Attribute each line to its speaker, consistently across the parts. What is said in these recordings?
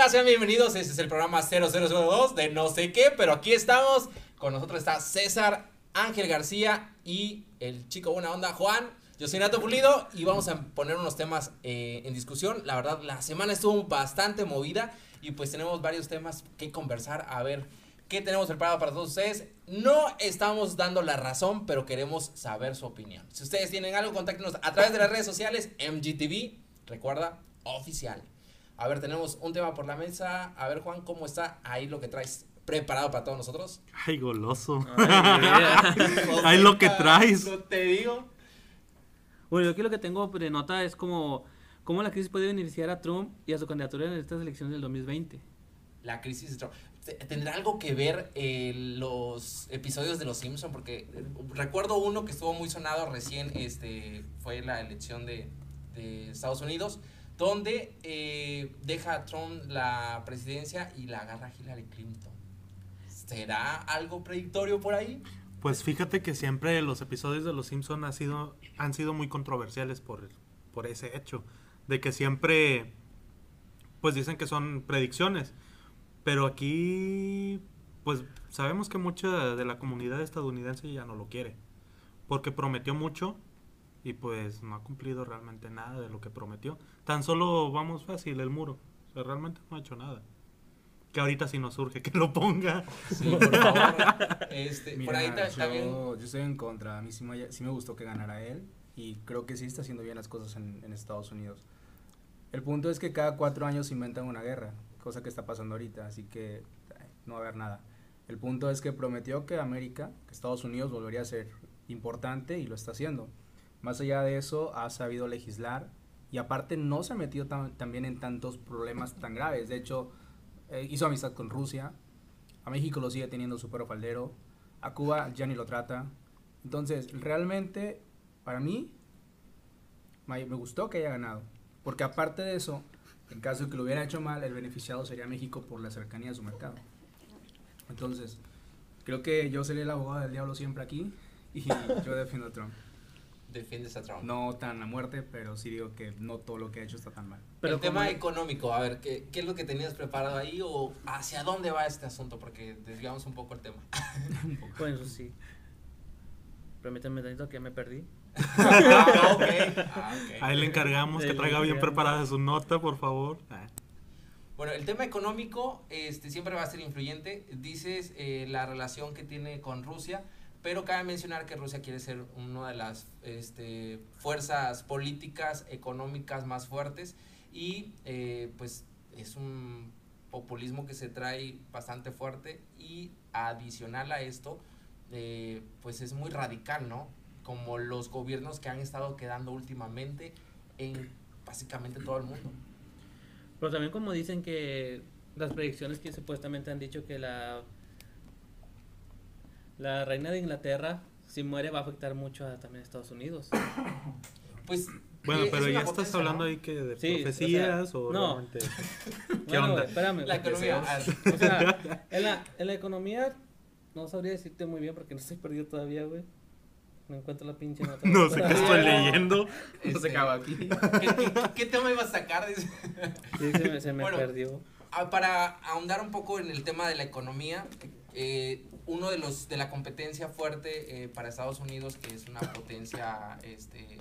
Speaker 1: onda? Sean bienvenidos. Este es el programa 0002 de no sé qué, pero aquí estamos. Con nosotros está César, Ángel García y el chico buena onda, Juan. Yo soy Nato Pulido y vamos a poner unos temas eh, en discusión. La verdad, la semana estuvo bastante movida y pues tenemos varios temas que conversar. A ver qué tenemos preparado para todos ustedes. No estamos dando la razón, pero queremos saber su opinión. Si ustedes tienen algo, contáctenos a través de las redes sociales, MGTV, recuerda, oficial. A ver, tenemos un tema por la mesa. A ver, Juan, ¿cómo está ahí lo que traes preparado para todos nosotros?
Speaker 2: Ay, goloso. Ay, lo que traes.
Speaker 1: No te digo.
Speaker 3: Bueno, yo aquí lo que tengo de nota es como cómo la crisis puede beneficiar a Trump y a su candidatura en estas elecciones del 2020.
Speaker 1: La crisis de Trump. ¿Tendrá algo que ver eh, los episodios de Los Simpson? Porque eh, recuerdo uno que estuvo muy sonado recién, este, fue la elección de, de Estados Unidos, donde eh, deja a Trump la presidencia y la agarra Hillary Clinton. ¿Será algo predictorio por ahí?
Speaker 2: Pues fíjate que siempre los episodios de Los Simpson han sido muy controversiales por, por ese hecho, de que siempre, pues dicen que son predicciones, pero aquí, pues sabemos que mucha de la comunidad estadounidense ya no lo quiere, porque prometió mucho y pues no ha cumplido realmente nada de lo que prometió. Tan solo vamos fácil el muro, o sea, realmente no ha hecho nada. Que ahorita si nos surge que lo ponga.
Speaker 1: Sí, por favor. Este,
Speaker 4: Mira,
Speaker 1: por ahí está, está
Speaker 4: yo,
Speaker 1: bien.
Speaker 4: yo estoy en contra. A mí sí me, sí me gustó que ganara él. Y creo que sí está haciendo bien las cosas en, en Estados Unidos. El punto es que cada cuatro años inventan una guerra. Cosa que está pasando ahorita. Así que no va a haber nada. El punto es que prometió que América, que Estados Unidos volvería a ser importante y lo está haciendo. Más allá de eso, ha sabido legislar. Y aparte no se ha metido también en tantos problemas tan graves. De hecho, eh, hizo amistad con Rusia. A México lo sigue teniendo súper faldero. A Cuba ya ni lo trata. Entonces, realmente, para mí, me gustó que haya ganado. Porque aparte de eso, en caso de que lo hubiera hecho mal, el beneficiado sería México por la cercanía de su mercado. Entonces, creo que yo seré el abogado del diablo siempre aquí y yo defiendo a Trump.
Speaker 1: Defiendes a Trump.
Speaker 4: No tan a muerte, pero sí digo que no todo lo que ha hecho está tan mal.
Speaker 3: Pero
Speaker 1: el tema económico, a ver, ¿qué, ¿qué es lo que tenías preparado ahí o hacia dónde va este asunto? Porque desviamos un poco el tema.
Speaker 3: Bueno, eso sí. Permítanme tantito que me perdí.
Speaker 1: ah, ok. Ah, ok.
Speaker 2: A él le encargamos que traiga bien preparada su nota, por favor. Ah.
Speaker 1: Bueno, el tema económico este, siempre va a ser influyente. Dices eh, la relación que tiene con Rusia, pero cabe mencionar que Rusia quiere ser una de las este, fuerzas políticas, económicas más fuertes y eh, pues es un populismo que se trae bastante fuerte y adicional a esto, eh, pues es muy radical, ¿no? Como los gobiernos que han estado quedando últimamente en básicamente todo el mundo.
Speaker 3: Pero también como dicen que las predicciones que supuestamente han dicho que la la reina de Inglaterra si muere va a afectar mucho a también a Estados Unidos.
Speaker 1: Pues
Speaker 2: Bueno,
Speaker 1: eh,
Speaker 2: pero
Speaker 1: es
Speaker 2: ya
Speaker 1: una
Speaker 2: estás
Speaker 1: potencia,
Speaker 2: hablando
Speaker 1: ¿no?
Speaker 2: ahí que de
Speaker 3: Sí, o
Speaker 2: profecías
Speaker 3: sea,
Speaker 2: o,
Speaker 3: no.
Speaker 2: realmente...
Speaker 3: Bueno,
Speaker 2: onda?
Speaker 3: espérame.
Speaker 1: La economía. ah,
Speaker 3: O sea, en la, en la economía no sabría decirte muy bien porque no estoy perdido todavía, güey. No encuentro la pinche nota.
Speaker 2: No sé qué estoy leyendo.
Speaker 4: No se
Speaker 1: este,
Speaker 4: acaba aquí.
Speaker 1: ¿qué, qué, qué tema ibas a sacar? Dice.
Speaker 3: Sí, se me, se me
Speaker 1: Bueno.
Speaker 3: perdió.
Speaker 1: Ah, Para ahondar un poco en el tema de la economía, eh, uno de los de la competencia fuerte eh, para Estados Unidos, que es una potencia este,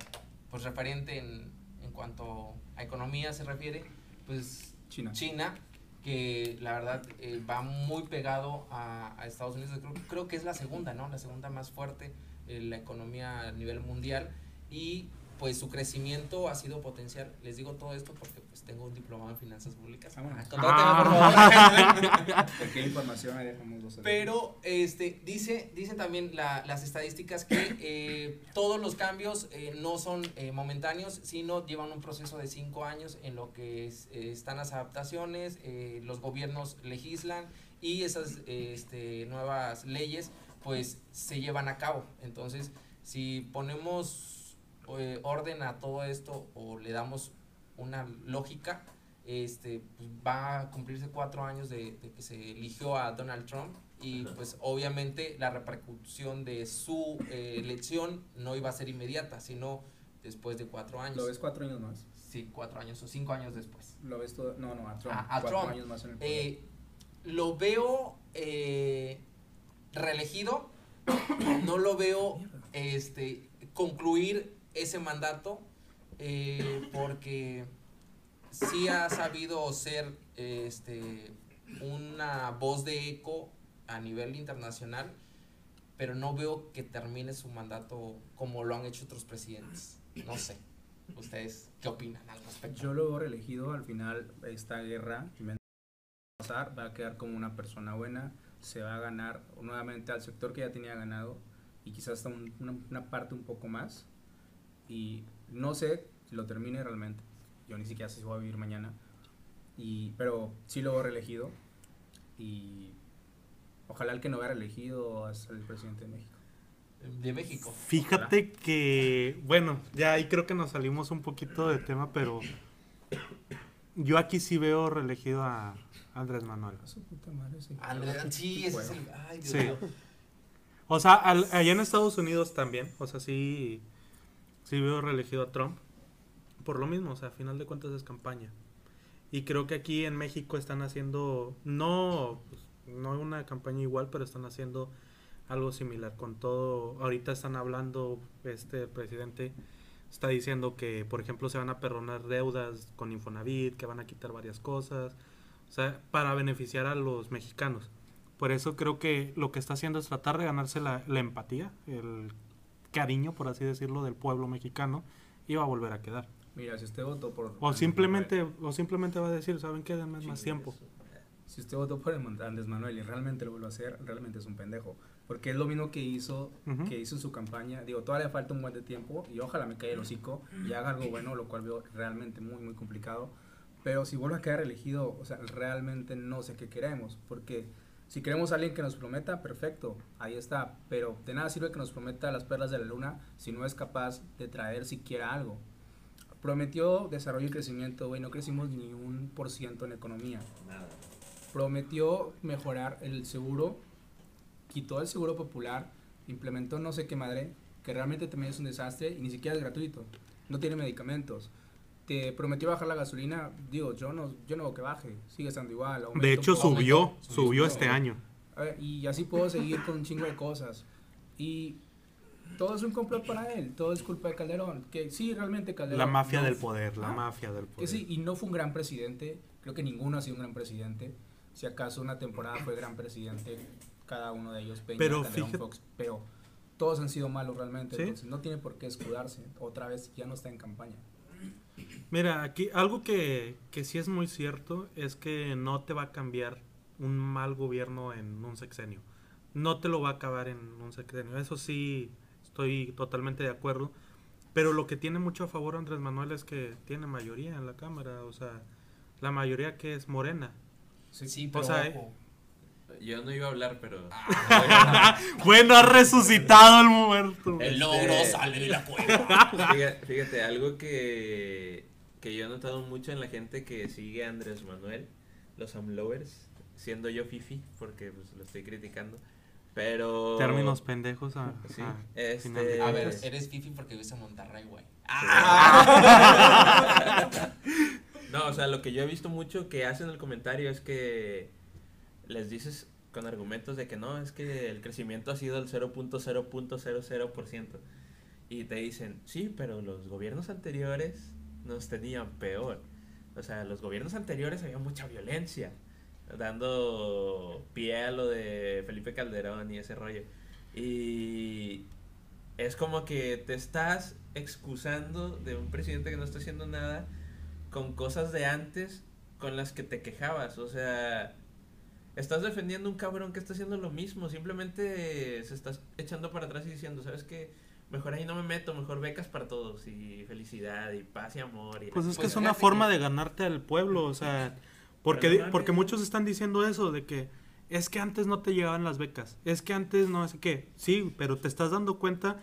Speaker 1: pues referente en, en cuanto a economía se refiere, pues
Speaker 4: China.
Speaker 1: China, que la verdad eh, va muy pegado a, a Estados Unidos. Creo, creo que es la segunda, ¿no? La segunda más fuerte, eh, la economía a nivel mundial. Y pues su crecimiento ha sido potencial. Les digo todo esto porque pues tengo un diplomado en finanzas públicas. Ah, contráteme, por favor.
Speaker 4: Pequeña información, ahí dejamos los
Speaker 1: Pero este dice dicen también la- las estadísticas que eh, todos los cambios eh, no son eh, momentáneos, sino llevan un proceso de cinco años en lo que es- eh, están las adaptaciones, eh, los gobiernos legislan y esas este, nuevas leyes pues se llevan a cabo. Entonces, si ponemos eh, orden a todo esto o le damos una lógica, este, pues, va a cumplirse cuatro años de, de que se eligió a Donald Trump y pues obviamente la repercusión de su eh, elección no iba a ser inmediata, sino después de cuatro años.
Speaker 4: Lo ves cuatro años más.
Speaker 1: Sí, cuatro años o cinco años después.
Speaker 4: ¿Lo ves todo? No, no, a Trump.
Speaker 1: A- a
Speaker 4: Cuatro
Speaker 1: Trump.
Speaker 4: años más en el poder.
Speaker 1: Eh, lo veo eh, reelegido, no lo veo este, concluir ese mandato, eh, porque sí ha sabido ser este, una voz de eco a nivel internacional, pero no veo que termine su mandato como lo han hecho otros presidentes. No sé. ¿Ustedes qué opinan al respecto?
Speaker 4: Yo lo veo reelegido, al final esta guerra va a quedar como una persona buena, se va a ganar nuevamente al sector que ya tenía ganado y quizás hasta un- una, una parte un poco más. Y no sé si lo termine realmente, yo ni siquiera sé si voy a vivir mañana, y, pero sí lo veo reelegido y ojalá el que no vea reelegido es el presidente de México.
Speaker 1: De México.
Speaker 2: Fíjate que, bueno, ya ahí creo que nos salimos un poquito de tema, pero yo aquí sí veo reelegido a Andrés Manuel.
Speaker 4: A su puta madre, ese
Speaker 1: Andrés, sí, ese es el. Ay, Dios
Speaker 2: Sí.
Speaker 1: mío.
Speaker 2: O sea, al- allá en Estados Unidos también, o sea, sí, sí veo reelegido a Trump. Por lo mismo, o sea, a final de cuentas es campaña. Y creo que aquí en México están haciendo, no, pues, no una campaña igual, pero están haciendo algo similar con todo. Ahorita están hablando, este presidente está diciendo que, por ejemplo, se van a perdonar deudas con Infonavit, que van a quitar varias cosas, o sea, para beneficiar a los mexicanos. Por eso creo que lo que está haciendo es tratar de ganarse la, la empatía, el cariño, por así decirlo, del pueblo mexicano y va a volver a quedar.
Speaker 4: Mira, si usted votó por...
Speaker 2: O simplemente, o simplemente va a decir, ¿saben qué? Denme más tiempo.
Speaker 4: Si usted votó por Andrés Manuel y realmente lo vuelve a hacer, realmente es un pendejo. Porque es lo mismo que hizo, que hizo en su campaña. Digo, todavía le falta un buen de tiempo y ojalá me caiga el hocico y haga algo bueno, lo cual veo realmente muy, muy complicado. Pero si vuelve a quedar elegido, o sea, realmente no sé qué queremos. Porque si queremos a alguien que nos prometa, perfecto, ahí está. Pero de nada sirve que nos prometa las perlas de la luna si no es capaz de traer siquiera algo. Prometió desarrollo y crecimiento, güey, no crecimos ni un por ciento en economía prometió mejorar el seguro, quitó el seguro popular, implementó no sé qué madre, que realmente también es un desastre y ni siquiera es gratuito, no tiene medicamentos. Te prometió bajar la gasolina, digo, yo no, yo no veo que baje, sigue estando igual.
Speaker 2: De
Speaker 4: aumentó
Speaker 2: hecho, subió, subió
Speaker 4: subió.
Speaker 2: este año.
Speaker 4: A ver, y así puedo seguir con un chingo de cosas. Y todo es un complot para él, todo es culpa de Calderón, que sí, realmente Calderón.
Speaker 2: La mafia
Speaker 4: no
Speaker 2: del poder, la
Speaker 4: Ah,
Speaker 2: mafia del
Speaker 4: que
Speaker 2: poder.
Speaker 4: sí, y no fue un gran presidente. Creo que ninguno ha sido un gran presidente. Si acaso una temporada fue gran presidente, cada uno de ellos, Peña,
Speaker 2: Pero
Speaker 4: Calderón,
Speaker 2: fíjate-
Speaker 4: Fox, pero todos han sido malos realmente.
Speaker 2: Sí.
Speaker 4: Entonces no tiene por qué escudarse. Otra vez ya no está en campaña.
Speaker 2: Mira, aquí algo que, que sí es muy cierto es que no te va a cambiar un mal gobierno en un sexenio. No te lo va a acabar en un sexenio. Eso sí, estoy totalmente de acuerdo. Pero lo que tiene mucho a favor Andrés Manuel es que tiene mayoría en la Cámara. O sea, la mayoría que es morena.
Speaker 1: Sí, pero
Speaker 2: sea,
Speaker 1: ojo.
Speaker 5: Yo no iba a hablar, pero.
Speaker 2: Bueno, ha resucitado el muerto.
Speaker 1: El
Speaker 5: Este-
Speaker 1: logro sale de la cueva.
Speaker 5: Fíjate, fíjate, algo que, que yo he notado mucho en la gente que sigue a Andrés Manuel, los AMLovers, siendo yo Fifi, porque pues, lo estoy criticando. Pero.
Speaker 2: Términos pendejos a,
Speaker 5: Sí,
Speaker 2: a
Speaker 5: este-
Speaker 2: final de
Speaker 1: A ver, eres fifi porque vives en Monterrey, güey.
Speaker 5: No, o sea, lo que yo he visto mucho que hacen el comentario es que les dices con argumentos de que no, es que el crecimiento ha sido el 0.0.00%. Y te dicen, sí, pero los gobiernos anteriores nos tenían peor. O sea, los gobiernos anteriores había mucha violencia, dando pie a lo de Felipe Calderón y ese rollo. Y es como que te estás excusando de un presidente que no está haciendo nada con cosas de antes con las que te quejabas. O sea, estás defendiendo un cabrón que está haciendo lo mismo. Simplemente se estás echando para atrás y diciendo, ¿sabes qué? Mejor ahí no me meto, mejor becas para todos y felicidad y paz y amor. Y
Speaker 2: Pues es que
Speaker 1: Pues
Speaker 2: es una forma
Speaker 1: que-
Speaker 2: de ganarte al pueblo, o sea, porque, porque muchos están diciendo eso, de que es que antes no te llegaban las becas, es que antes no sé qué, sí, pero te estás dando cuenta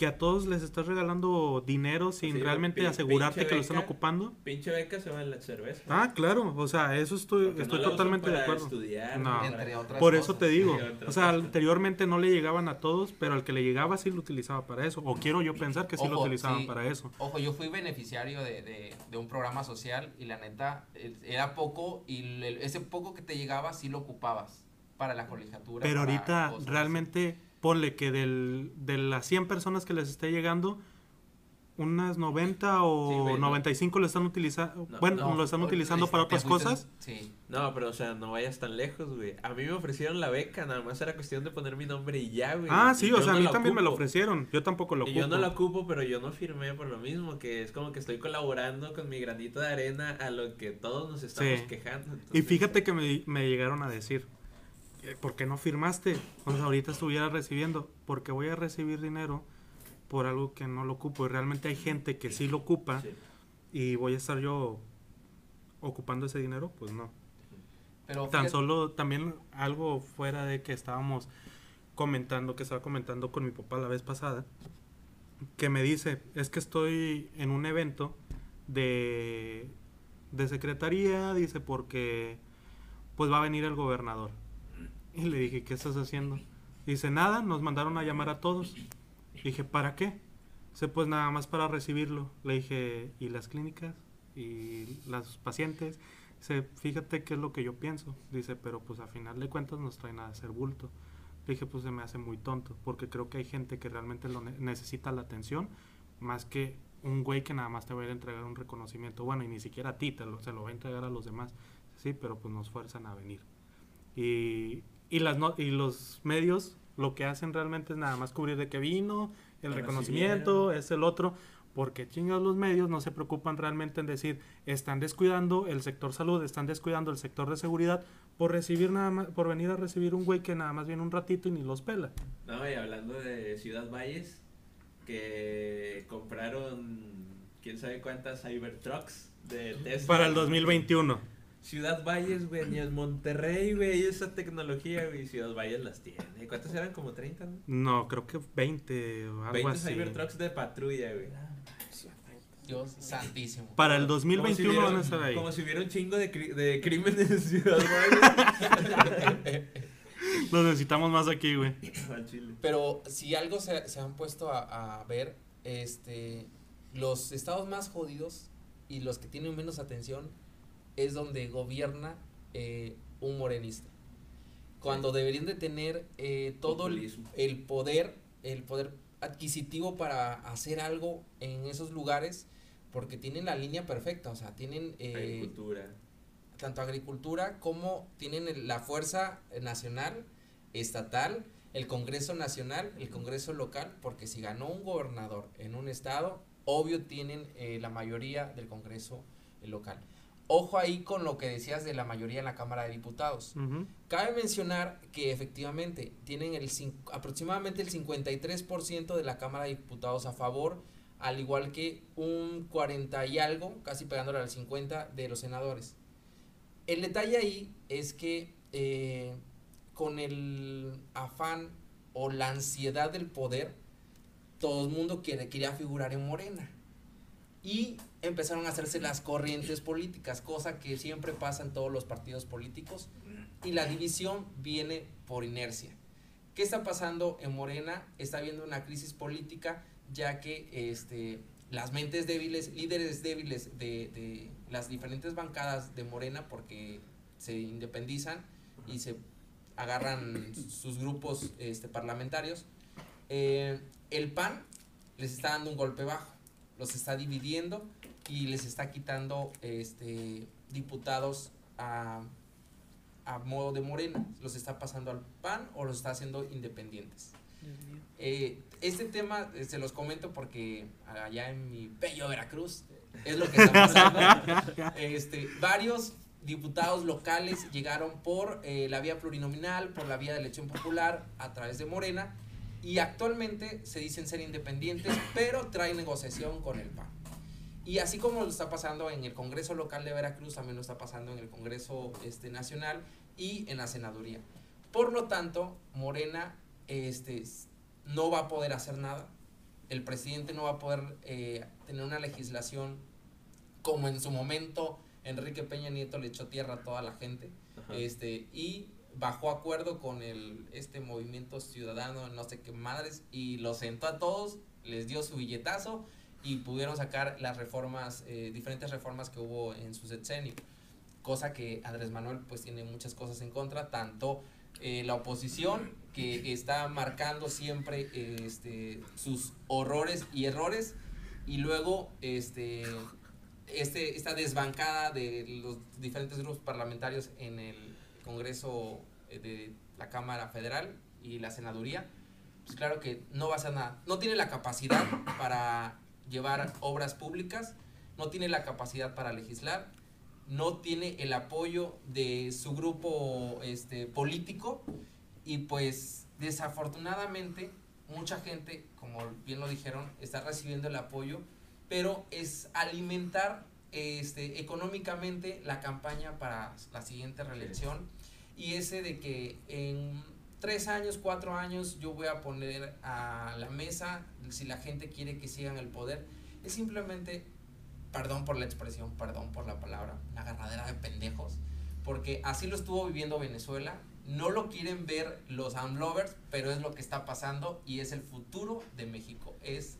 Speaker 2: que a todos les estás regalando dinero sin
Speaker 5: Sí,
Speaker 2: realmente asegurarte que lo están ocupando.
Speaker 5: Pinche beca se va en la cerveza.
Speaker 2: Ah, claro, o sea, eso estoy,
Speaker 5: Porque
Speaker 2: estoy
Speaker 5: no
Speaker 2: totalmente de acuerdo.
Speaker 5: estudiar,
Speaker 2: No.
Speaker 1: Entre otras
Speaker 2: Por
Speaker 1: cosas.
Speaker 2: eso te digo, o sea, anteriormente no le llegaban a todos, pero al que le llegaba sí lo utilizaba para eso, o quiero yo pensar que sí lo utilizaban
Speaker 1: sí.
Speaker 2: para eso.
Speaker 1: Ojo, yo fui beneficiario de, de, de un programa social y la neta era poco y el- ese poco que te llegaba sí lo ocupabas para la colegiatura.
Speaker 2: Pero ahorita
Speaker 1: cosas.
Speaker 2: realmente ponle que del, de las 100 personas que les esté llegando, unas 90 o
Speaker 5: Sí, güey, no.
Speaker 2: 95 lo están utilizando,
Speaker 5: No,
Speaker 2: bueno,
Speaker 1: No,
Speaker 2: lo están utilizando para otras cosas.
Speaker 1: Sí.
Speaker 5: No, pero o sea, no vayas tan lejos, güey. A mí me ofrecieron la beca, nada más era cuestión de poner mi nombre y ya, güey.
Speaker 2: Ah, sí, o sea, a mí también me lo ofrecieron, yo tampoco lo
Speaker 5: Y
Speaker 2: ocupo.
Speaker 5: yo no la ocupo, pero yo no firmé por lo mismo, que es como que estoy colaborando con mi granito de arena a lo que todos nos estamos
Speaker 2: Sí.
Speaker 5: quejando.
Speaker 2: Y fíjate que me, me llegaron a decir, ¿por qué no firmaste? O sea, ahorita estuviera recibiendo, porque voy a recibir dinero por algo que no lo ocupo. Y realmente hay gente que sí lo ocupa
Speaker 5: Sí.
Speaker 2: y voy a estar yo ocupando ese dinero, pues no.
Speaker 1: Pero
Speaker 2: Tan
Speaker 1: fíjate-
Speaker 2: solo también algo fuera de que estábamos comentando, que estaba comentando con mi papá la vez pasada, que me dice, es que estoy en un evento de, de secretaría, dice, porque pues va a venir el gobernador. Y le dije, ¿qué estás haciendo? Dice, nada, nos mandaron a llamar a todos. Dije, ¿para qué? Dice, pues nada más para recibirlo. Le dije, ¿y las clínicas? ¿Y los pacientes? Dice, fíjate qué es lo que yo pienso. Dice, pero pues a final de cuentas nos traen a hacer bulto. Le dije, pues se me hace muy tonto, porque creo que hay gente que realmente lo ne- necesita la atención, más que un güey que nada más te va a ir a entregar un reconocimiento. Bueno, y ni siquiera a ti, te lo, se lo va a entregar a los demás. Sí, pero pues nos fuerzan a venir. Y, y, las no- y los medios lo que hacen realmente es nada más cubrir de que vino, el reconocimiento,
Speaker 5: recibieron.
Speaker 2: es el otro, porque chingados los medios no se preocupan realmente en decir, están descuidando el sector salud, están descuidando el sector de seguridad por recibir nada más, por venir a recibir un güey que nada más viene un ratito y ni los pela.
Speaker 5: No, y hablando de Ciudad Valles, que compraron quién sabe cuántas Cybertrucks de Tesla.
Speaker 2: Para el 2021.
Speaker 5: Ciudad Valles, güey, ni en Monterrey, güey, esa tecnología, güey, Ciudad Valles las tiene. ¿Cuántas eran? Como 30, ¿no?
Speaker 2: No, creo que 20 o algo
Speaker 5: 20
Speaker 2: así.
Speaker 5: Cybertrucks de patrulla, güey.
Speaker 1: Dios santísimo.
Speaker 2: Para el
Speaker 5: Como si
Speaker 2: 2021
Speaker 5: hubiera-
Speaker 2: van a estar ahí.
Speaker 5: Como si hubiera un chingo de, cri- de crímenes en Ciudad Valles.
Speaker 2: Los necesitamos más aquí, güey.
Speaker 5: Al chile.
Speaker 1: Pero si algo se, se han puesto a, a ver, este, los estados más jodidos y los que tienen menos atención es donde gobierna eh, un morenista. Cuando deberían de tener eh, todo el, poder, el poder adquisitivo para hacer algo en esos lugares, porque tienen la línea perfecta, o sea, tienen eh,
Speaker 5: Agricultura.
Speaker 1: tanto agricultura como tienen la fuerza nacional, estatal, el Congreso Nacional, el Congreso local, porque si ganó un gobernador en un estado, obvio tienen eh, la mayoría del Congreso eh, local. Ojo ahí con lo que decías de la mayoría en la Cámara de Diputados. Cabe mencionar que efectivamente tienen el aproximadamente el 53% de la Cámara de Diputados a favor, al igual que un 40 y algo, casi pegándole al 50 de los senadores. El detalle ahí es que eh, con el afán o la ansiedad del poder, todo el mundo quiere, quería figurar en Morena. Y empezaron a hacerse las corrientes políticas, cosa que siempre pasa en todos los partidos políticos. Y la división viene por inercia. ¿Qué está pasando en Morena? Está habiendo una crisis política, ya que este, las mentes débiles, líderes débiles de, las diferentes bancadas de Morena, porque se independizan y se agarran sus grupos este, parlamentarios, eh, el PAN les está dando un golpe bajo, los está dividiendo y les está quitando este, diputados a, a modo de Morena, los está pasando al PAN o los está haciendo independientes. Eh, este tema eh, se los comento porque allá en mi bello Veracruz es lo que está pasando. este, varios diputados locales llegaron por eh, la vía plurinominal, por la vía de elección popular a través de Morena y actualmente se dicen ser independientes, pero traen negociación con el PAN. Y así como lo está pasando en el Congreso local de Veracruz, también lo está pasando en el Congreso este, nacional y en la senaduría. Por lo tanto, Morena este, no va a poder hacer nada el presidente no va a poder eh, tener una legislación como en su momento Enrique Peña Nieto le echó tierra a toda la gente
Speaker 5: Ajá.
Speaker 1: este y bajó acuerdo con el este movimiento ciudadano no sé qué madres y los sentó a todos les dio su billetazo y pudieron sacar las reformas eh, diferentes reformas que hubo en su sexenio. Cosa que Andrés Manuel pues tiene muchas cosas en contra tanto eh, la oposición que está marcando siempre este sus horrores y errores y luego este este esta desbancada de los diferentes grupos parlamentarios en el Congreso de la Cámara Federal y la Senaduría pues claro que no va a hacer nada. No tiene la capacidad para llevar obras públicas no tiene la capacidad para legislar no tiene el apoyo de su grupo este político y pues desafortunadamente mucha gente como bien lo dijeron está recibiendo el apoyo pero es alimentar este económicamente la campaña para la siguiente reelección y ese de que en tres años cuatro años yo voy a poner a la mesa si la gente quiere que sigan el poder es simplemente perdón por la expresión, perdón por la palabra, una agarradera de pendejos, porque así lo estuvo viviendo Venezuela, no lo quieren ver los unlovers, pero es lo que está pasando y es el futuro de México, es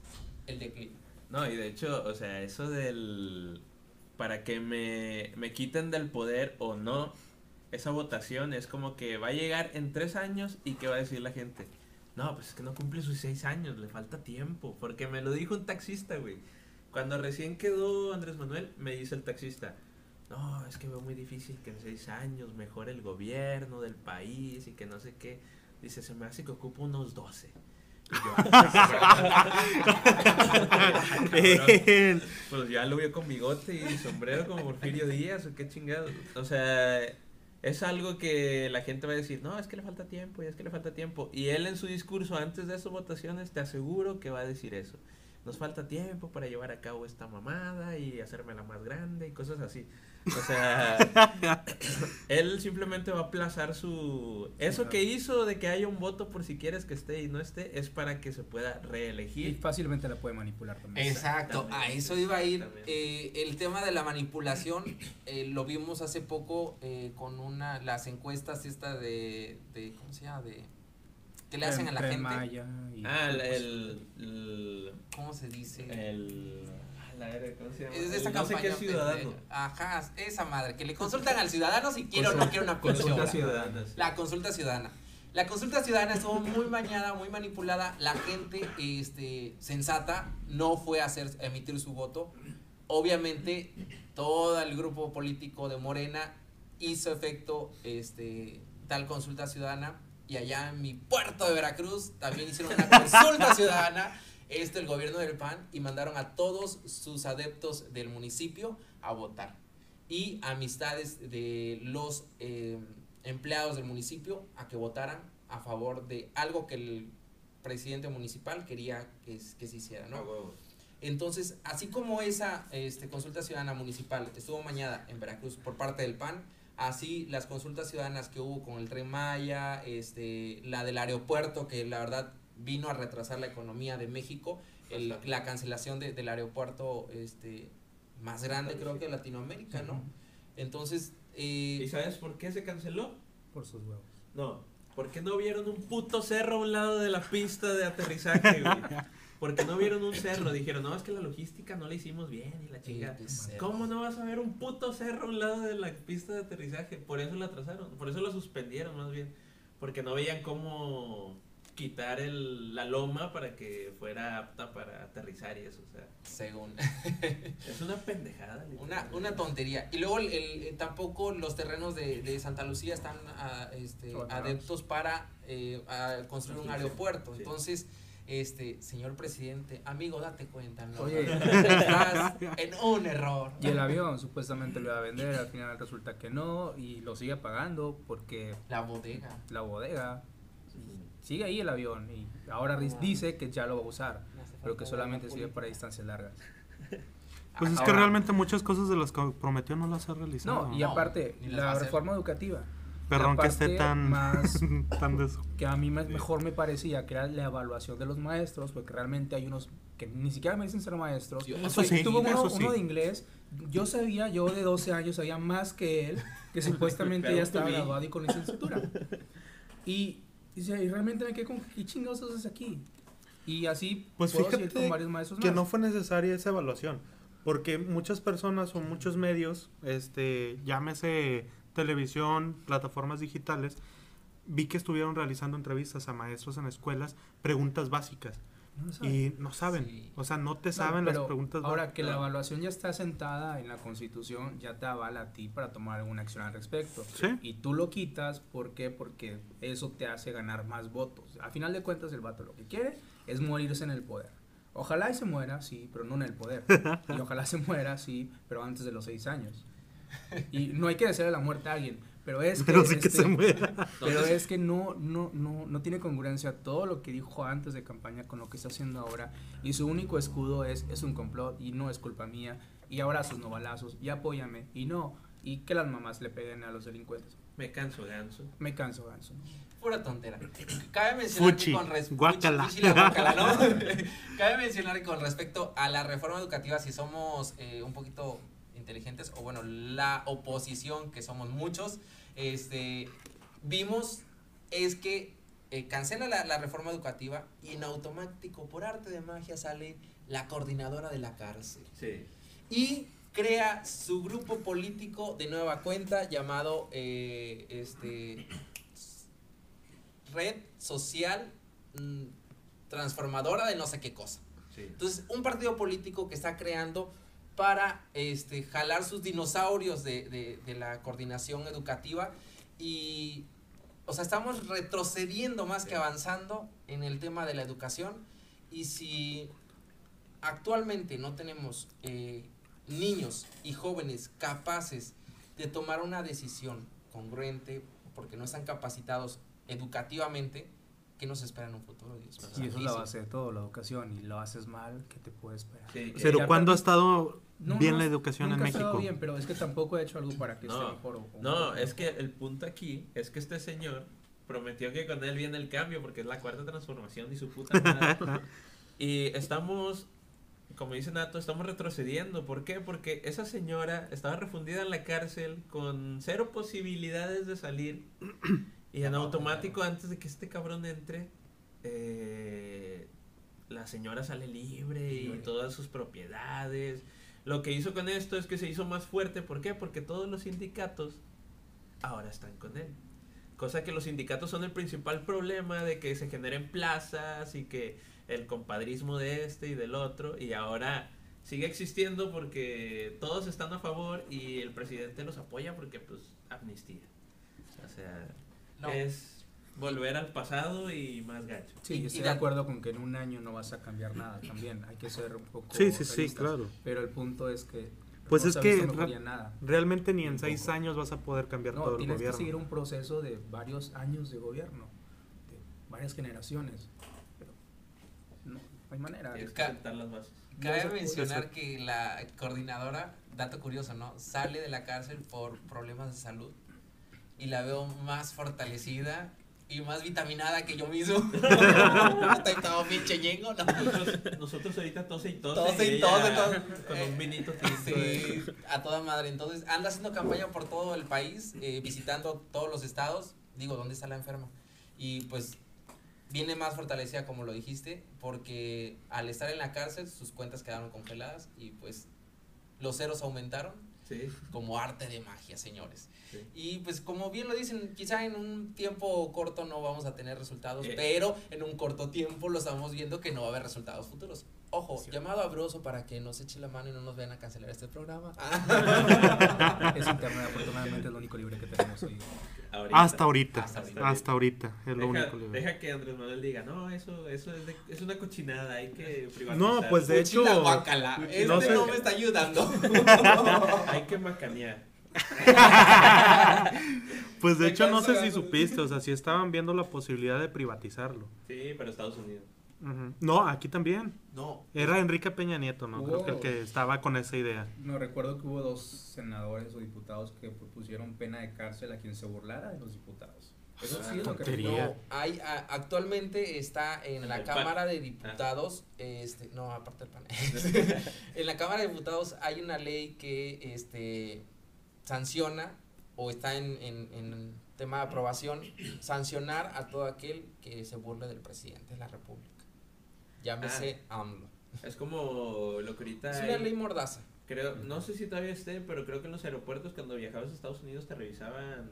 Speaker 1: el declive.
Speaker 5: No, y de hecho, o sea, eso del... Para que me, me quiten del poder o no, esa votación es como que va a llegar en tres años y que va a decir la gente. No, pues es que no cumple sus seis años, le falta tiempo. Porque me lo dijo un taxista, güey. Cuando recién quedó Andrés Manuel, me dice el taxista, no, es que veo muy difícil que en seis años mejore el gobierno del país y que no sé qué. Dice, se me hace que ocupa unos 12. Y yo,
Speaker 2: Bien.
Speaker 5: pues ya lo vio con bigote y sombrero como Porfirio Díaz, o qué chingado. O sea, es algo que la gente va a decir, no, es que le falta tiempo, y es que le falta tiempo. Y él en su discurso antes de esas votaciones, te aseguro que va a decir eso. Nos falta tiempo para llevar a cabo esta mamada y hacérmela más grande y cosas así. O sea, él simplemente va a aplazar su... Eso que hizo de que haya un voto por si quieres que esté y no esté, es para que se pueda
Speaker 4: Y
Speaker 5: reelegir.
Speaker 4: fácilmente la puede manipular también.
Speaker 1: Exacto, a eso iba a ir. Eh, el tema de la manipulación eh, lo vimos hace poco eh, con una las encuestas esta de, de ¿cómo se llama? De que le hacen a la gente.
Speaker 4: Maya y-
Speaker 5: Ah, el...
Speaker 4: pues,
Speaker 5: el, el-
Speaker 1: ¿Cómo se dice?
Speaker 5: el- la era, ¿cómo se llama?
Speaker 1: Es de
Speaker 5: El
Speaker 1: esa
Speaker 5: no sé
Speaker 1: campaña.
Speaker 5: qué ciudadano.
Speaker 1: Ajá, esa madre. Que le consultan al ciudadano si quiere o no quiere una
Speaker 4: consulta
Speaker 1: consulta.
Speaker 4: ciudadana.
Speaker 1: La consulta ciudadana. La consulta ciudadana estuvo muy mañana, muy manipulada. La gente este, sensata no fue a hacer, a emitir su voto. Obviamente, todo el grupo político de Morena hizo efecto este, tal consulta ciudadana. Y allá en mi puerto de Veracruz también hicieron una consulta ciudadana. Este, el gobierno del PAN, y mandaron a todos sus adeptos del municipio a votar. Y amistades de los eh, empleados del municipio a que votaran a favor de algo que el presidente municipal quería que, se hiciera, ¿no? Entonces, así como esa este, consulta ciudadana municipal estuvo mañana en Veracruz por parte del PAN, así las consultas ciudadanas que hubo con el Tren Maya, este, la del aeropuerto, que la verdad vino a retrasar la economía de México, el- la cancelación de- del aeropuerto este, más grande creo que de Latinoamérica, ¿no? Entonces,
Speaker 5: ¿Y
Speaker 1: eh,
Speaker 5: sabes por qué se canceló?
Speaker 4: Por sus huevos.
Speaker 5: No, porque no vieron un puto cerro a un lado de la pista de aterrizaje, güey. Porque no vieron un cerro. Dijeron, no, es que la logística no la hicimos bien y la chingada. ¿Cómo no vas a ver un puto cerro a un lado de la pista de aterrizaje? Por eso la atrasaron, por eso la suspendieron más bien. Porque no veían cómo quitar el, la loma para que fuera apta para aterrizar y eso. O sea,
Speaker 1: según
Speaker 5: es una pendejada.
Speaker 1: Una, una tontería. Y luego el, el- eh, tampoco los terrenos de, de Santa Lucía están ah, este, adeptos para eh, a construir un aeropuerto.
Speaker 5: sí.
Speaker 1: Entonces, este, señor presidente, amigo, date cuenta, ¿no?
Speaker 4: Oye.
Speaker 1: Estás en un error.
Speaker 4: Y el avión supuestamente lo iba a vender, al final resulta que no, y lo sigue pagando porque
Speaker 1: La bodega.
Speaker 4: la bodega sigue ahí el avión y ahora Riz dice que ya lo va a usar, pero que solamente sirve para distancias largas.
Speaker 2: Pues es que realmente muchas cosas de las que prometió no las ha realizado.
Speaker 4: No, y
Speaker 1: No,
Speaker 4: aparte,
Speaker 1: a
Speaker 4: la reforma educativa.
Speaker 2: Perdón que esté tan,
Speaker 4: más
Speaker 2: tan de eso.
Speaker 4: que a mí me- mejor me parecía que era la evaluación de los maestros, porque realmente hay unos que ni siquiera me dicen ser maestros.
Speaker 1: Sí,
Speaker 2: Eso sí,
Speaker 4: tuvo uno,
Speaker 2: eso sí.
Speaker 4: uno de inglés, yo sabía, yo de 12 años sabía más que él, que supuestamente ya estaba graduado y con licenciatura. Y, y, se- y realmente me quedé con, ¿qué chingados haces aquí? Y así
Speaker 2: Pues
Speaker 4: puedo
Speaker 2: fíjate
Speaker 4: con varios maestros
Speaker 2: que
Speaker 4: más.
Speaker 2: no fue necesaria esa evaluación, porque muchas personas o muchos medios, este, llámese televisión, plataformas digitales, vi que estuvieron realizando entrevistas a maestros en escuelas, preguntas básicas
Speaker 4: No lo saben.
Speaker 2: y no saben,
Speaker 1: Sí.
Speaker 2: o sea, no te
Speaker 4: No,
Speaker 2: saben las preguntas
Speaker 4: Ahora que la evaluación ya está sentada en la Constitución, ya te avala a ti para tomar alguna acción al respecto.
Speaker 2: Sí.
Speaker 4: Y tú lo quitas, ¿por qué? Porque eso te hace ganar más votos. A final de cuentas, el vato lo que quiere es morirse en el poder. Ojalá y se muera, sí, pero no en el poder. Y ojalá se muera, sí, pero antes de los seis años. Y no hay que desearle la muerte a alguien, pero es que...
Speaker 2: Pero sí que
Speaker 4: este,
Speaker 2: se muera.
Speaker 4: pero es que no, no, no, no tiene congruencia todo lo que dijo antes de campaña con lo que está haciendo ahora. Y su único escudo es, es un complot y no es culpa mía. Y abrazos, no balazos. Y apóyame. Y no. Y que las mamás le peguen a los delincuentes.
Speaker 5: Me canso, ganso.
Speaker 4: Me canso, ganso.
Speaker 1: Pura tontera. Cabe mencionar
Speaker 2: Fuchi,
Speaker 1: con
Speaker 2: guácala.
Speaker 1: Fuchi. Cabe mencionar que con respecto a la reforma educativa, si somos eh, un poquito inteligentes, o bueno, la oposición, que somos muchos, este, vimos es que eh, cancela la, la reforma educativa y en automático, por arte de magia, sale la coordinadora de la cárcel
Speaker 5: Sí.
Speaker 1: y crea su grupo político de nueva cuenta llamado eh, este red social mm, transformadora de no sé qué cosa.
Speaker 5: Sí.
Speaker 1: Entonces, un partido político que está creando para este, jalar sus dinosaurios de, de- de la coordinación educativa y, o sea, estamos retrocediendo más que avanzando en el tema de la educación y si actualmente no tenemos eh, niños y jóvenes capaces de tomar una decisión congruente porque no están capacitados educativamente, ¿qué nos espera en un futuro? Dios mío?
Speaker 4: Y eso es la base de todo, la educación. Y lo haces mal, ¿qué te puede esperar?
Speaker 5: Sí,
Speaker 2: Pero ¿cuándo ha estado
Speaker 4: No,
Speaker 2: bien
Speaker 4: no,
Speaker 2: la educación en
Speaker 4: nunca ha estado
Speaker 2: México?
Speaker 4: bien, pero es que tampoco he hecho algo para que esté
Speaker 5: No,
Speaker 4: mejor. o- o-
Speaker 5: no, es que el punto aquí es que este señor prometió que con él viene el cambio porque es la cuarta transformación y su puta madre. y estamos, como dice Nato, estamos retrocediendo. ¿Por qué? Porque esa señora estaba refundida en la cárcel con cero posibilidades de salir y en automático antes de que este cabrón entre, eh, la señora sale libre y todas sus propiedades. Lo que hizo con esto es que se hizo más fuerte. ¿Por qué? Porque todos los sindicatos ahora están con él. Cosa que los sindicatos son el principal problema de que se generen plazas y que el compadrismo de este y del otro. Y ahora sigue existiendo porque todos están a favor y el presidente los apoya porque pues amnistía. O sea,
Speaker 1: No.
Speaker 5: es volver al pasado y más gacho.
Speaker 4: Sí,
Speaker 1: Y- y
Speaker 4: estoy
Speaker 1: de-
Speaker 4: de acuerdo con que en un año no vas a cambiar nada también. Hay que ser un poco.
Speaker 2: Sí, sí, sí, claro.
Speaker 4: Pero el punto es que.
Speaker 2: Pues
Speaker 4: no
Speaker 2: es que
Speaker 4: nada.
Speaker 2: Realmente ni en
Speaker 4: Un
Speaker 2: seis
Speaker 4: poco.
Speaker 2: años vas a poder cambiar
Speaker 4: No,
Speaker 2: todo el
Speaker 4: tienes que
Speaker 2: gobierno.
Speaker 4: seguir un proceso de varios años de gobierno, de varias generaciones. Pero no, no hay manera.
Speaker 5: Tienes
Speaker 4: Es
Speaker 5: que sentar las bases.
Speaker 1: Cabe mencionar que la coordinadora, dato curioso, ¿no? Sale de la cárcel por problemas de salud y la veo más fortalecida y más vitaminada que yo mismo. Estoy todo pinche ñengo, ¿no?
Speaker 5: Nosotros, nosotros ahorita tose y tose.
Speaker 1: Tose y tose, tose.
Speaker 5: Con
Speaker 1: Eh,
Speaker 5: un vinito tinto.
Speaker 1: Sí, a toda madre. Entonces, anda haciendo campaña por todo el país, eh, visitando todos los estados. Digo, ¿dónde está la enferma? Y pues viene más fortalecida, como lo dijiste, porque al estar en la cárcel, sus cuentas quedaron congeladas y pues los ceros aumentaron
Speaker 5: Sí,
Speaker 1: como arte de magia, señores.
Speaker 5: sí.
Speaker 1: Y pues como bien lo dicen, quizá en un tiempo corto no vamos a tener resultados,
Speaker 5: Eh.
Speaker 1: pero en un corto tiempo lo estamos viendo que no va a haber resultados futuros. Ojo,
Speaker 4: Sí.
Speaker 1: llamado a Broso para que nos eche la mano y no nos vayan a cancelar este programa.
Speaker 4: Es internet, afortunadamente es lo único libre que tenemos hoy.
Speaker 5: Ahorita.
Speaker 2: Hasta ahorita.
Speaker 1: Hasta
Speaker 2: Hasta
Speaker 1: ahorita.
Speaker 2: ahorita. es lo
Speaker 5: Deja,
Speaker 2: único libre.
Speaker 5: deja que Andrés Manuel diga, no, eso, eso es, de- es una cochinada, hay que privatizar.
Speaker 2: No, pues de hecho.
Speaker 1: Guacala, Este
Speaker 2: no
Speaker 1: no,
Speaker 2: sé.
Speaker 1: me está ayudando.
Speaker 5: Hay que macanear.
Speaker 2: Pues de hecho no sé si supiste, o sea, si estaban viendo la posibilidad de privatizarlo.
Speaker 5: Sí, pero Estados Unidos.
Speaker 2: No, aquí también.
Speaker 1: No.
Speaker 2: Era Enrique Peña Nieto, ¿no? Creo que el que estaba con esa idea.
Speaker 4: No recuerdo que hubo dos senadores o diputados que propusieron pena de cárcel a quien se burlara de los diputados. Eso sí es lo que.
Speaker 1: No, hay, a- actualmente está en
Speaker 5: En
Speaker 1: la
Speaker 5: PAN.
Speaker 1: Cámara de Diputados, este, no, aparte del PAN. en la Cámara de Diputados hay una ley que este sanciona o está en, en, en tema de aprobación sancionar a todo aquel que se burle del presidente de la República. Llámese AMLO.
Speaker 5: Es como lo que ahorita
Speaker 1: Es una ley mordaza.
Speaker 5: Creo, no sé si todavía esté, pero creo que en los aeropuertos cuando viajabas a Estados Unidos te revisaban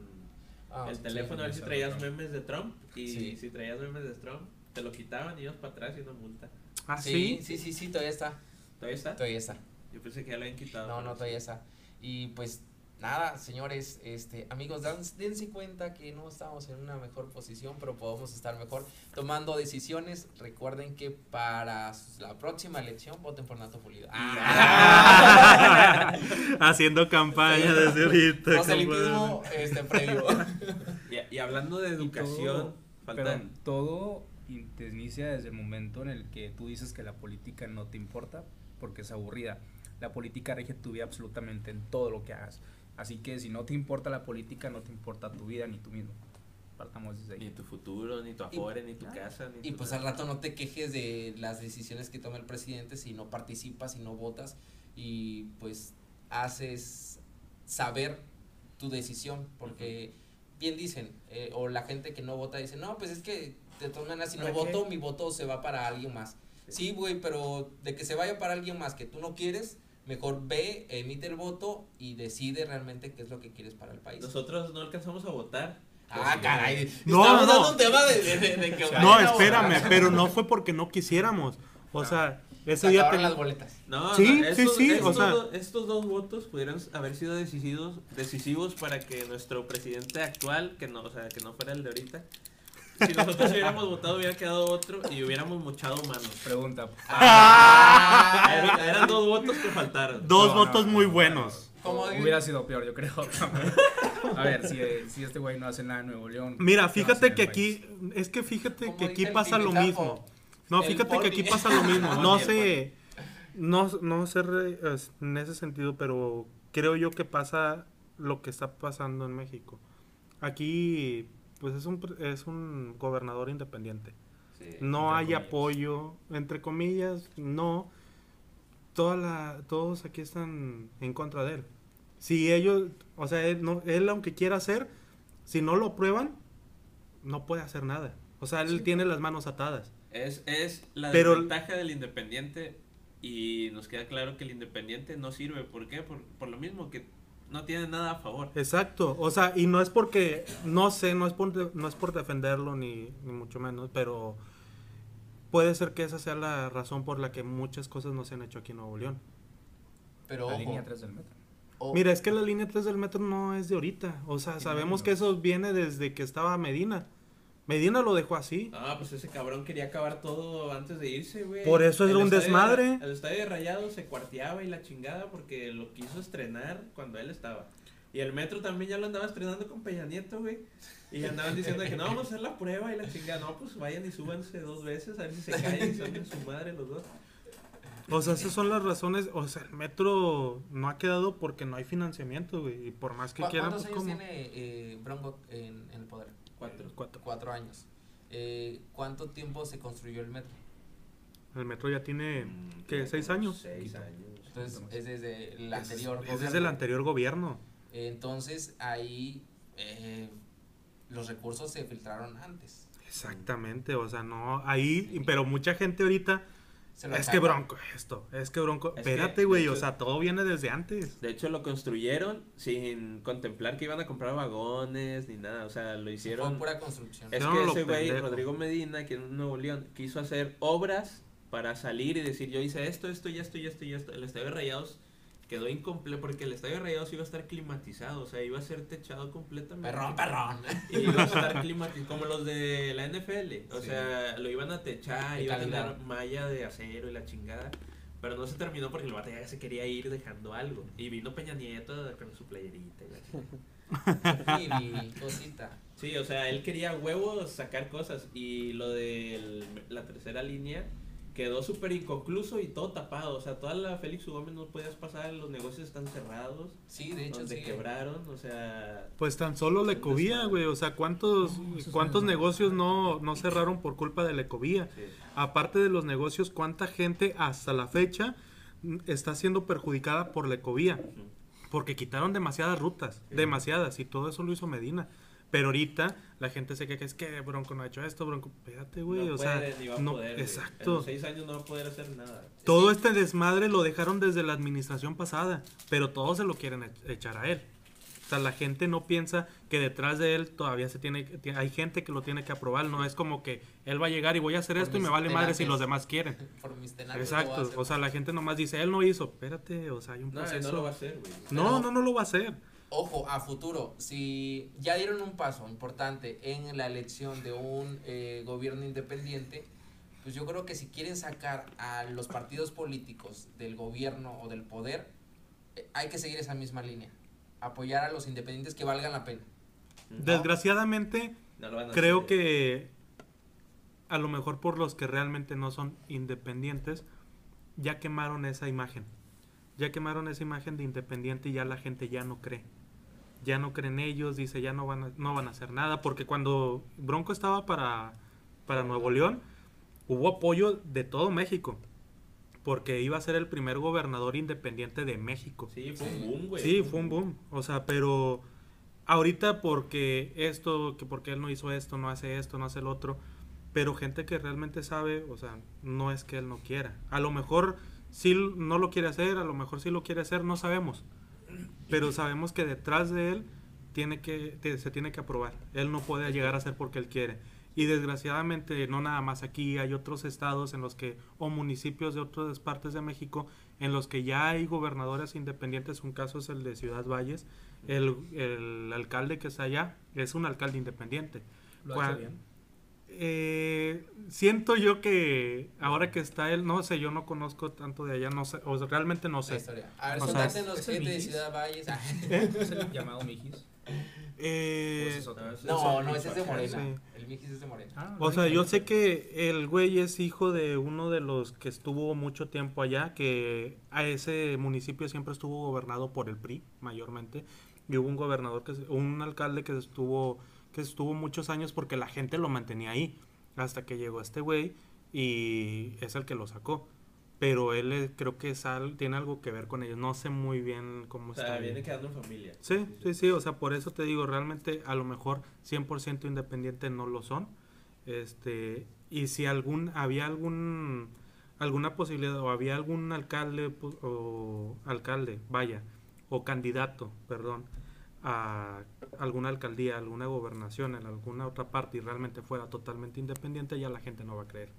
Speaker 1: Ah,
Speaker 5: el
Speaker 1: sí.
Speaker 5: teléfono a ver si traías
Speaker 4: Trump.
Speaker 5: memes de Trump y
Speaker 1: Sí.
Speaker 5: si traías memes de Trump te lo quitaban y ibas para atrás y una multa.
Speaker 2: Ah,
Speaker 1: Sí,
Speaker 2: sí.
Speaker 1: sí, sí, sí, todavía está.
Speaker 5: ¿Todavía está?
Speaker 1: Todavía está.
Speaker 5: Yo pensé que ya lo habían quitado.
Speaker 1: No, no, todavía está. Y pues nada, señores, este, amigos, dan- dense cuenta que no estamos en una mejor posición, pero podemos estar mejor tomando decisiones. Recuerden que para la próxima elección voten por Nato Pulido. Ah.
Speaker 2: Haciendo campaña desde ahorita.
Speaker 1: Proselitismo este previo.
Speaker 5: Y, y hablando de educación,
Speaker 4: todo-
Speaker 5: faltan.
Speaker 4: Todo te inicia desde el momento en el que tú dices que la política no te importa porque es aburrida. La política rige tu vida absolutamente en todo lo que hagas. Así que si no te importa la política, no te importa tu vida ni tú mismo. Partamos desde
Speaker 5: Ni
Speaker 4: ahí.
Speaker 5: tu futuro, ni tu afore, ni tu casa. Ni
Speaker 1: Y
Speaker 5: tu
Speaker 1: pues al rato no te quejes de las decisiones que toma el presidente si no participas, si no votas y pues haces saber tu decisión, porque bien dicen, eh, o la gente que no vota dice, no, pues es que de todas maneras si no
Speaker 4: ¿Para
Speaker 1: voto,
Speaker 4: qué?
Speaker 1: mi voto se va para alguien más. Sí, güey, pero de que se vaya para alguien más que tú no quieres, mejor ve, emite el voto y decide realmente qué es lo que quieres para el país.
Speaker 5: Nosotros no alcanzamos a votar.
Speaker 1: Ah, caray.
Speaker 2: No,
Speaker 1: Estamos
Speaker 2: no.
Speaker 1: dando un tema de, de, de- de que
Speaker 2: No, espérame,
Speaker 1: votar.
Speaker 2: pero no fue porque no quisiéramos. O sea, ese
Speaker 1: Se
Speaker 2: día te-
Speaker 1: las boletas.
Speaker 5: No,
Speaker 2: Sí,
Speaker 5: no,
Speaker 2: sí,
Speaker 5: estos,
Speaker 2: sí, o
Speaker 5: estos
Speaker 2: sea-
Speaker 5: estos dos votos pudieran haber sido decisivos, decisivos para que nuestro presidente actual, que no, o sea, que no fuera el de ahorita, si nosotros hubiéramos votado hubiera quedado otro y hubiéramos mochado manos.
Speaker 4: Pregunta.
Speaker 1: Ah.
Speaker 5: Eran, eran dos votos que faltaron.
Speaker 2: Dos
Speaker 4: No,
Speaker 2: votos
Speaker 4: no,
Speaker 2: muy
Speaker 4: no,
Speaker 2: buenos.
Speaker 1: Como
Speaker 4: Hubiera sido peor, yo creo. a ver, si, si este güey no hace nada en Nuevo León.
Speaker 2: Mira,
Speaker 4: ¿qué va a hacer
Speaker 2: fíjate
Speaker 4: en
Speaker 2: que
Speaker 4: el
Speaker 2: aquí, es que fíjate
Speaker 1: Como
Speaker 2: que aquí
Speaker 1: dice el
Speaker 2: pasa lo mismo. No,
Speaker 1: el
Speaker 2: fíjate que
Speaker 1: poli.
Speaker 2: aquí pasa lo mismo. No sé, no, no sé re- es- en ese sentido, pero creo yo que pasa lo que está pasando en México. Aquí, pues es un, es un gobernador independiente.
Speaker 5: Sí,
Speaker 2: No hay
Speaker 5: comillas.
Speaker 2: apoyo, entre comillas, no. Toda la, todos aquí están en contra de él. Si ellos, o sea, él, no, él aunque quiera hacer, si no lo aprueban, no puede hacer nada. O sea, él tiene las manos atadas.
Speaker 5: Es, es la
Speaker 2: Pero-
Speaker 5: desventaja del independiente y nos queda claro que el independiente no sirve. ¿Por qué? Por, por lo mismo que no tiene nada a favor.
Speaker 2: Exacto. O sea, y no es porque, no sé, no es por, no es por defenderlo ni, ni mucho menos, pero puede ser que esa sea la razón por la que muchas cosas no se han hecho aquí en Nuevo León.
Speaker 1: Pero
Speaker 4: La
Speaker 1: ojo,
Speaker 4: línea 3 del metro.
Speaker 2: Mira, es que la línea 3 del metro no es de ahorita. O sea, sabemos que eso viene desde que estaba Medina. Medina lo dejó así.
Speaker 5: Ah, pues ese cabrón quería acabar todo antes de irse, güey.
Speaker 2: Por eso era
Speaker 5: El
Speaker 2: un desmadre.
Speaker 5: de- El estadio de Rayados se cuarteaba y la chingada porque lo quiso estrenar cuando él estaba. Y el metro también ya lo andaba estrenando con Peña Nieto, güey. Y andaban diciendo que no, vamos a hacer la prueba y la chingada. No, pues vayan y súbanse dos veces a ver si se caen y son su madre los dos.
Speaker 2: O sea, esas son las razones. O sea, el metro no ha quedado porque no hay financiamiento, güey. Y por más que
Speaker 1: ¿cu-
Speaker 2: quieran,
Speaker 1: ¿Cuántos
Speaker 2: pues
Speaker 1: años
Speaker 2: cómo.
Speaker 1: tiene eh, Bronco en, en el poder?
Speaker 5: Cuatro.
Speaker 2: Cuatro.
Speaker 1: Cuatro años. Eh, ¿Cuánto tiempo se construyó el metro?
Speaker 2: El metro ya tiene,
Speaker 5: Mm,
Speaker 2: ¿qué? ¿Seis años?
Speaker 5: Seis años.
Speaker 1: Entonces es desde el
Speaker 2: Es-
Speaker 1: anterior
Speaker 2: Es desde el
Speaker 1: gobierno.
Speaker 2: anterior gobierno.
Speaker 1: Entonces ahí eh, los recursos se filtraron antes.
Speaker 2: Exactamente, o sea, no, ahí, pero mucha gente ahorita,
Speaker 1: Se lo
Speaker 2: es que bronco esto, es que bronco,
Speaker 5: Es que,
Speaker 2: espérate, güey, o sea, todo viene desde antes.
Speaker 5: De hecho, lo construyeron sin contemplar que iban a comprar vagones ni nada. O sea, lo
Speaker 1: Fue
Speaker 5: hicieron.
Speaker 1: pura construcción.
Speaker 5: Es
Speaker 2: No,
Speaker 5: que ese güey. Rodrigo Medina, que en Nuevo León, quiso hacer obras para salir y decir, yo hice esto, esto y esto y esto y esto. El Estadio de Rayados quedó incompleto porque el Estadio de Rayados iba a estar climatizado, o sea, iba a ser techado completamente.
Speaker 1: Perrón, perrón.
Speaker 5: Y iba a estar climatizado, como los de la NFL. O
Speaker 1: Sí.
Speaker 5: sea, lo iban a techar,
Speaker 1: De
Speaker 5: iba a tener malla de acero y la chingada. Pero no se terminó porque el vato ya se quería ir dejando algo. Y vino Peña Nieto con su playerita y la
Speaker 1: cosita.
Speaker 5: Sí, o sea, él quería huevos sacar cosas y lo de la tercera línea quedó súper inconcluso y todo tapado. O sea, toda la Félix. Gómez no podías pasar, los negocios están cerrados.
Speaker 1: Sí, de hecho,
Speaker 5: donde
Speaker 1: sí.
Speaker 5: quebraron, o sea...
Speaker 2: Pues tan solo la ecovía, güey. O sea, ¿cuántos,
Speaker 4: No,
Speaker 2: cuántos negocios no, no cerraron por culpa de la ecovía?
Speaker 5: sí.
Speaker 2: Aparte de los negocios, ¿cuánta gente hasta la fecha está siendo perjudicada por la ecovía? Porque quitaron demasiadas rutas, demasiadas, y todo eso lo hizo Medina. Pero ahorita la gente se queja, es que Bronco no ha hecho esto, Bronco, espérate, güey,
Speaker 5: no
Speaker 2: o
Speaker 5: puede,
Speaker 2: sea,
Speaker 5: ni va a
Speaker 2: no,
Speaker 5: poder. En
Speaker 2: exacto.
Speaker 5: los seis años no va a poder hacer nada.
Speaker 2: Todo
Speaker 1: Sí.
Speaker 2: este desmadre lo dejaron desde la administración pasada, pero todos se lo quieren e- echar a él. O sea, la gente no piensa que detrás de él todavía se tiene, que- hay gente que lo tiene que aprobar, no es como que él va a llegar y voy a hacer
Speaker 1: Por
Speaker 2: esto y me vale madre si los demás quieren.
Speaker 1: Por mis
Speaker 2: Exacto, o sea, la gente nomás dice, él no hizo, espérate, o sea, hay un
Speaker 5: No,
Speaker 2: proceso.
Speaker 5: no lo va a hacer, güey.
Speaker 2: No, no, no lo va a hacer.
Speaker 1: Ojo, a futuro, si ya dieron un paso importante en la elección de un eh, gobierno independiente, pues yo creo que si quieren sacar a los partidos políticos del gobierno o del poder, eh, hay que seguir esa misma línea. Apoyar a los independientes que valgan la pena.
Speaker 2: Desgraciadamente,
Speaker 5: No lo van a
Speaker 2: creo que a lo mejor por los que realmente no son independientes, ya quemaron esa imagen. Ya quemaron esa imagen de independiente y ya la gente ya no cree. Ya no cree en ellos, dice ya no van a, no van a hacer nada, porque cuando Bronco estaba para, para Nuevo León, hubo apoyo de todo México, porque iba a ser el primer gobernador independiente de México.
Speaker 5: Sí, fue un boom, güey.
Speaker 2: Sí, fue un boom. O sea, pero ahorita porque esto, que porque él no hizo esto, no hace esto, no hace el otro, pero gente que realmente sabe, o sea, no es que él no quiera. A lo mejor sí no lo quiere hacer, a lo mejor sí lo quiere hacer, no sabemos. Pero sabemos que detrás de él tiene que, te- se tiene que aprobar. Él no puede llegar a hacer porque él quiere. Y desgraciadamente, no nada más aquí, hay otros estados en los que, o municipios de otras partes de México, en los que ya hay gobernadores independientes. Un caso es el de Ciudad Valles. El, el alcalde que está allá es un alcalde independiente.
Speaker 4: Lo
Speaker 2: Cuan-
Speaker 4: ha hecho bien.
Speaker 2: Eh, siento yo que ahora que está él, no sé, yo no conozco tanto de allá, no sé, o sea, realmente no
Speaker 1: La
Speaker 2: sé.
Speaker 1: historia. A ver,
Speaker 2: O sea,
Speaker 1: contáctenos
Speaker 4: ¿es el
Speaker 1: gente de? Ciudad Valles. Ah,
Speaker 4: ¿Es el llamado Mijis?
Speaker 2: Eh,
Speaker 4: ¿O ese es?
Speaker 5: No,
Speaker 1: No,
Speaker 5: es
Speaker 1: no, ese es de. Morena.
Speaker 2: Sí.
Speaker 1: El Mijis es de Morena.
Speaker 4: Ah,
Speaker 2: O sea, yo sé que el güey es hijo de uno de los que estuvo mucho tiempo allá, que a ese municipio siempre estuvo gobernado por el PRI, mayormente. Y hubo un gobernador, que se- un alcalde que estuvo, que estuvo muchos años porque la gente lo mantenía ahí. Hasta que llegó este güey y es el que lo sacó. Pero él eh, creo que es al- tiene algo que ver con ellos. No sé muy bien cómo
Speaker 5: O
Speaker 2: está.
Speaker 5: sea, viene quedando en familia.
Speaker 2: Sí, sí, sí, o sea, por eso te digo, realmente a lo mejor 100% independiente no lo son. Este, y si algún había algún alguna posibilidad o había algún alcalde o alcalde, vaya, o candidato, perdón, a alguna alcaldía, alguna gobernación en alguna otra parte y realmente fuera totalmente independiente, ya la gente no va a creer.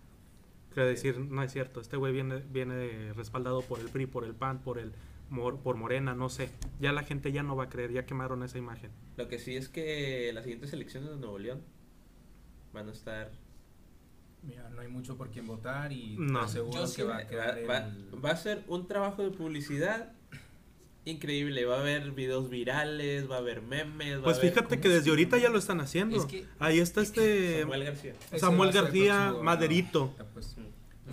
Speaker 2: Que decir, no es cierto, este güey viene, viene respaldado por el PRI, por el PAN, por el por Morena, no sé. Ya la gente ya no va a creer, ya quemaron esa imagen.
Speaker 5: Lo que sí es que las siguientes elecciones de Nuevo León van a estar...
Speaker 4: Mira, no hay mucho por quien votar y
Speaker 2: No.
Speaker 1: Yo
Speaker 4: que
Speaker 1: sí
Speaker 4: va a quedar
Speaker 5: va-
Speaker 4: el-
Speaker 5: va a ser un trabajo de publicidad increíble. Va a haber videos virales, va a haber memes. va
Speaker 2: Pues
Speaker 5: a haber
Speaker 2: fíjate
Speaker 4: ¿cómo
Speaker 2: que desde ahorita ya lo están haciendo.
Speaker 1: Es que-
Speaker 2: Ahí está este
Speaker 5: Samuel García.
Speaker 2: Samuel García,
Speaker 4: próximo gobernador.
Speaker 2: Maderito.
Speaker 4: Pues,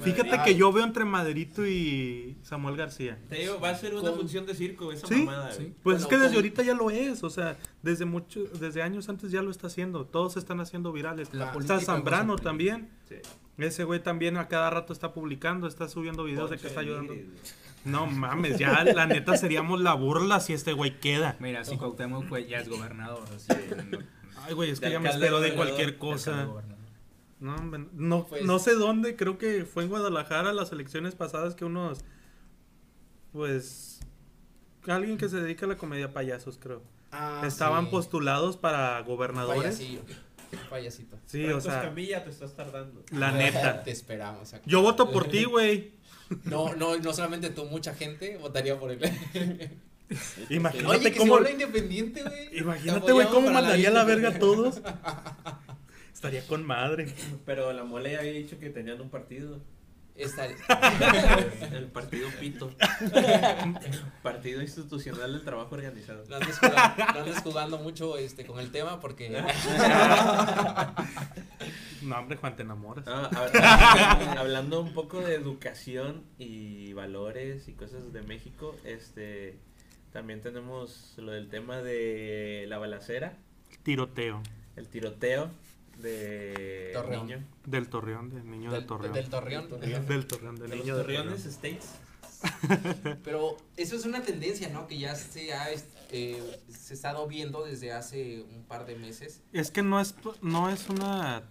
Speaker 2: Fíjate
Speaker 1: Ay.
Speaker 2: que yo veo entre Maderito y Samuel García.
Speaker 5: Te digo, va a ser una
Speaker 1: Con-
Speaker 5: función de circo esa
Speaker 2: Sí,
Speaker 5: mamada,
Speaker 4: sí.
Speaker 2: Pues
Speaker 1: Bueno,
Speaker 2: es que desde ahorita ya lo es, o sea, desde mucho, desde años antes ya lo está haciendo. Todos se están haciendo virales.
Speaker 4: La
Speaker 2: está Zambrano también.
Speaker 5: Sí.
Speaker 2: Ese güey también a cada rato está publicando, está subiendo videos de que está ayudando. No mames, ya la neta seríamos la burla si este güey queda.
Speaker 4: Mira, si Cuauhtémoc pues, ya es gobernador, así no-
Speaker 2: Ay, güey, es que
Speaker 5: De
Speaker 2: ya me espero de cualquier cosa. No, hombre, no,
Speaker 1: Pues-
Speaker 2: no sé dónde, creo que fue en Guadalajara las elecciones pasadas que unos, pues, alguien que se dedica a la comedia payasos, creo.
Speaker 1: Ah,
Speaker 2: Estaban
Speaker 1: sí.
Speaker 2: postulados para gobernadores.
Speaker 1: Payasillo. Payasito.
Speaker 2: Sí, o
Speaker 5: ¿Cuántos
Speaker 2: sea,
Speaker 5: Camilla te estás tardando?
Speaker 2: la neta.
Speaker 1: Te esperamos.
Speaker 2: Yo voto por ti, güey.
Speaker 1: No, no, no solamente tú, mucha gente votaría por él.
Speaker 2: Imagínate
Speaker 1: Oye, que se
Speaker 2: cómo,
Speaker 1: independiente, güey.
Speaker 2: imagínate, güey, cómo mandaría la verga a todos. Estaría con madre.
Speaker 5: Pero la mole había dicho que tenían un partido.
Speaker 1: Estaría-
Speaker 5: El partido Pito. partido Institucional del Trabajo Organizado.
Speaker 1: No andes jugando, no andes jugando mucho este, con el tema porque
Speaker 2: No, hombre, Juan, te enamoras.
Speaker 5: Ah, hab- hablando un poco de educación y valores y cosas de México, este también tenemos lo del tema de la balacera,
Speaker 2: Tiroteo
Speaker 5: el tiroteo de
Speaker 1: Torreón.
Speaker 5: niño.
Speaker 2: del Torreón, del niño del,
Speaker 1: del,
Speaker 2: Torreón.
Speaker 1: del Torreón.
Speaker 2: Del Torreón, del
Speaker 5: De
Speaker 2: niño del
Speaker 5: Torreones
Speaker 2: Torreón.
Speaker 5: States.
Speaker 1: Pero eso es una tendencia, ¿no? Que ya se ha eh, se ha estado viendo desde hace un par de meses.
Speaker 2: Es que no es, no es una.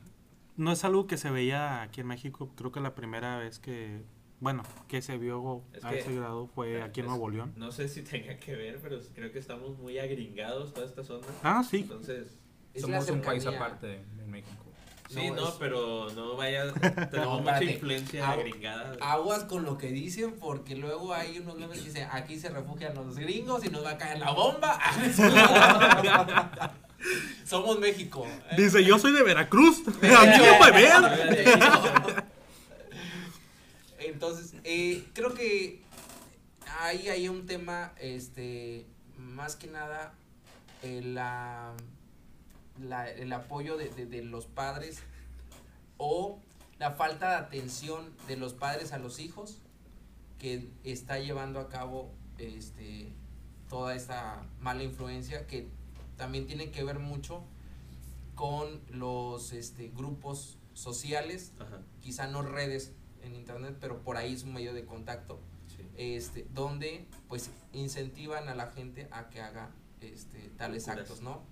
Speaker 2: No es algo que se veía aquí en México. Creo que la primera vez que. Bueno, que se vio
Speaker 5: Es
Speaker 2: a
Speaker 5: que-
Speaker 2: ese grado fue aquí en Nuevo León.
Speaker 5: No sé si tenga que ver, pero creo que estamos muy agringados toda esta zona.
Speaker 2: Ah, sí.
Speaker 5: Entonces,
Speaker 1: Es
Speaker 4: Somos un país aparte de, de México.
Speaker 5: sí,
Speaker 1: No,
Speaker 5: no,
Speaker 1: es-
Speaker 5: pero no vaya, tenemos
Speaker 1: No,
Speaker 5: mucha influencia
Speaker 1: Ah,
Speaker 5: agringada.
Speaker 1: Aguas con lo que dicen, porque luego hay unos memes que dicen, aquí se refugian los gringos y nos va a caer la bomba. Somos México.
Speaker 2: Dice, yo soy de Veracruz. A mí no me vean.
Speaker 1: Entonces, eh, creo que ahí hay un tema, este, más que nada, eh, la, la- el apoyo de, de- de los padres o la falta de atención de los padres a los hijos que está llevando a cabo este, toda esta mala influencia que también tiene que ver mucho con los este, grupos sociales
Speaker 5: Ajá,
Speaker 1: quizá no redes en internet, pero por ahí es un medio de contacto,
Speaker 5: sí.
Speaker 1: este, donde pues incentivan a la gente a que haga este, tales
Speaker 5: Locuras.
Speaker 1: actos, ¿no?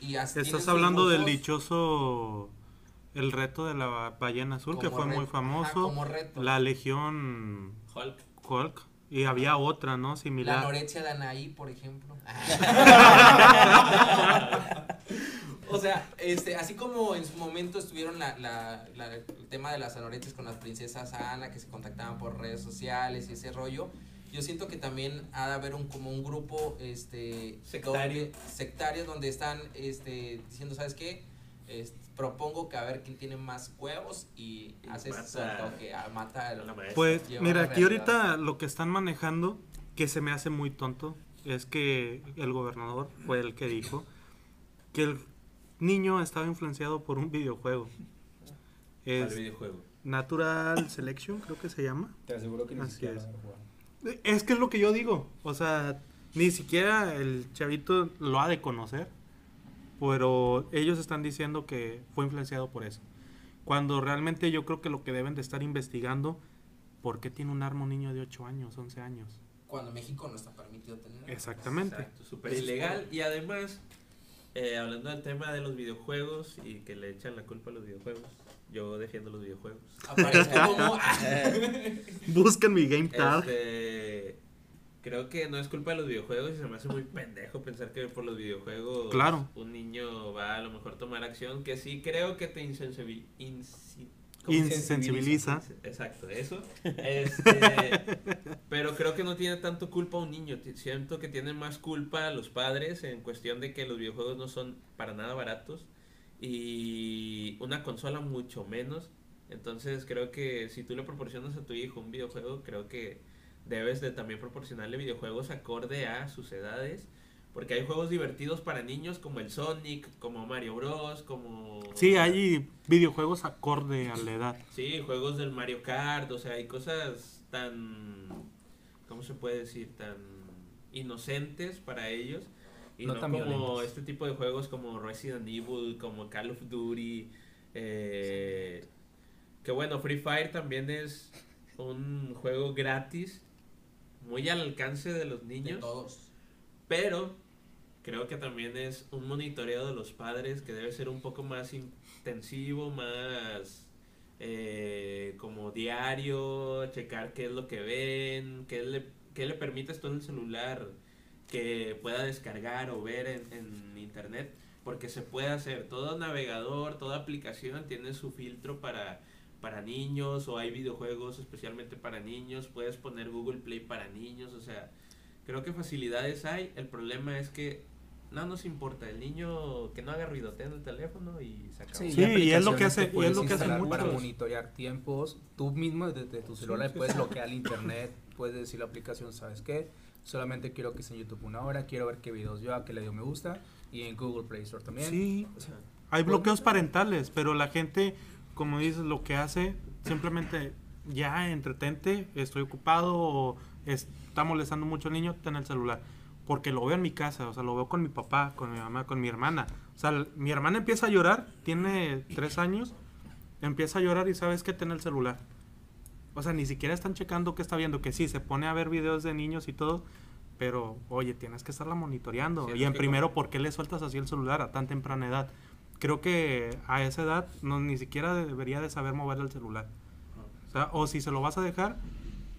Speaker 1: Y
Speaker 2: Estás hablando del dichoso. El reto de la ballena azul, que fue muy famoso.
Speaker 1: ajá, como reto.
Speaker 2: La Legión
Speaker 5: Hulk.
Speaker 2: Hulk. Y había otra, ¿no?
Speaker 1: La
Speaker 2: Similar.
Speaker 1: anorexia de Anaí, por ejemplo. o sea, este, así como en su momento estuvieron la, la, la- el tema de las anorexias con las princesas Ana, que se contactaban por redes sociales y ese rollo, yo siento que también ha de haber un como un grupo este
Speaker 5: Sectario.
Speaker 1: donde- sectario donde están este diciendo, ¿sabes qué? Es- propongo que a ver quién tiene más huevos y,
Speaker 5: Y
Speaker 1: haces
Speaker 5: mata
Speaker 1: a- mata
Speaker 5: a la maestra.
Speaker 2: Pues mira, aquí ahorita lo que están manejando, que se me hace muy tonto, es que el gobernador fue el que dijo que el niño estaba influenciado por un videojuego. Es
Speaker 5: videojuego.
Speaker 2: Natural Selection, creo que se llama.
Speaker 4: Te aseguro que ni
Speaker 2: Así
Speaker 4: siquiera
Speaker 2: es. Es que es lo que yo digo. O sea, ni siquiera el chavito lo ha de conocer. Pero ellos están diciendo que fue influenciado por eso. Cuando realmente yo creo que lo que deben de estar investigando, ¿por qué tiene un arma un niño de 8 años, 11 años?
Speaker 1: cuando México no está permitido tener.
Speaker 2: Exactamente.
Speaker 5: Exacto, súper ilegal. Y además, eh, hablando del tema de los videojuegos y que le echan la culpa a los videojuegos, yo defiendo los videojuegos.
Speaker 1: Aparece como
Speaker 2: Busquen mi game tag.
Speaker 5: Este, creo que no es culpa de los videojuegos y se me hace muy pendejo pensar que por los videojuegos
Speaker 2: Claro.
Speaker 5: un niño va a lo mejor tomar acción que sí creo que te.
Speaker 2: Insensibiliza.
Speaker 5: Exacto, eso. Este, pero creo que no tiene tanto culpa un niño. Siento que tienen más culpa los padres en cuestión de que los videojuegos no son para nada baratos y una consola mucho menos. Entonces creo que si tú le proporcionas a tu hijo un videojuego, creo que debes de también proporcionarle videojuegos acorde a sus edades. Porque hay juegos divertidos para niños como el Sonic, como Mario Bros, como...
Speaker 2: Sí, hay videojuegos acorde a la edad.
Speaker 5: Sí, juegos del Mario Kart, o sea, hay cosas tan, ¿cómo se puede decir? Tan inocentes para ellos. Y no,
Speaker 4: No tan
Speaker 5: como
Speaker 4: violentos.
Speaker 5: este tipo de juegos como Resident Evil, como Call of Duty. eh, que bueno, Free Fire también es un juego gratis, muy al alcance de los
Speaker 1: de
Speaker 5: niños.
Speaker 1: todos.
Speaker 5: Pero creo que también es un monitoreo de los padres que debe ser un poco más intensivo, más eh, como diario, checar qué es lo que ven, qué le, qué le permites tú en el celular que pueda descargar o ver en, en internet, porque se puede hacer. Todo navegador, toda aplicación tiene su filtro para, para niños o hay videojuegos especialmente para niños, puedes poner Google Play para niños, o sea, creo que facilidades hay, el problema es que no nos importa, el niño que no haga ruido, ten el teléfono y se acabó.
Speaker 4: Sí,
Speaker 2: Sí, y es lo que hace- y es lo que hacen
Speaker 4: instalar para monitorear tiempos. Tú mismo desde tu celular
Speaker 2: sí,
Speaker 4: puedes
Speaker 2: sí.
Speaker 4: bloquear el internet, puedes decir la aplicación, ¿sabes qué? Solamente quiero que esté en YouTube una hora, quiero ver qué videos yo, a qué le dio me gusta. Y en Google Play Store también.
Speaker 2: Sí,
Speaker 4: O sea,
Speaker 2: hay bloqueos parentales, pero la gente, como dices, lo que hace, simplemente ya entretente, estoy ocupado o está molestando mucho al niño, ten el celular. Porque lo veo en mi casa, o sea, lo veo con mi papá, con mi mamá, con mi hermana. O sea, mi hermana empieza a llorar, tiene tres años, empieza a llorar y sabes que ten el celular. O sea, ni siquiera están checando qué está viendo, que sí, se pone a ver videos de niños y todo, pero oye, tienes que estarla monitoreando.
Speaker 5: Sí,
Speaker 2: y en primero,
Speaker 5: como-
Speaker 2: ¿por qué le sueltas así el celular a tan temprana edad? Creo que a esa edad no, ni siquiera debería de saber mover el celular. O, sea, o si se lo vas a dejar,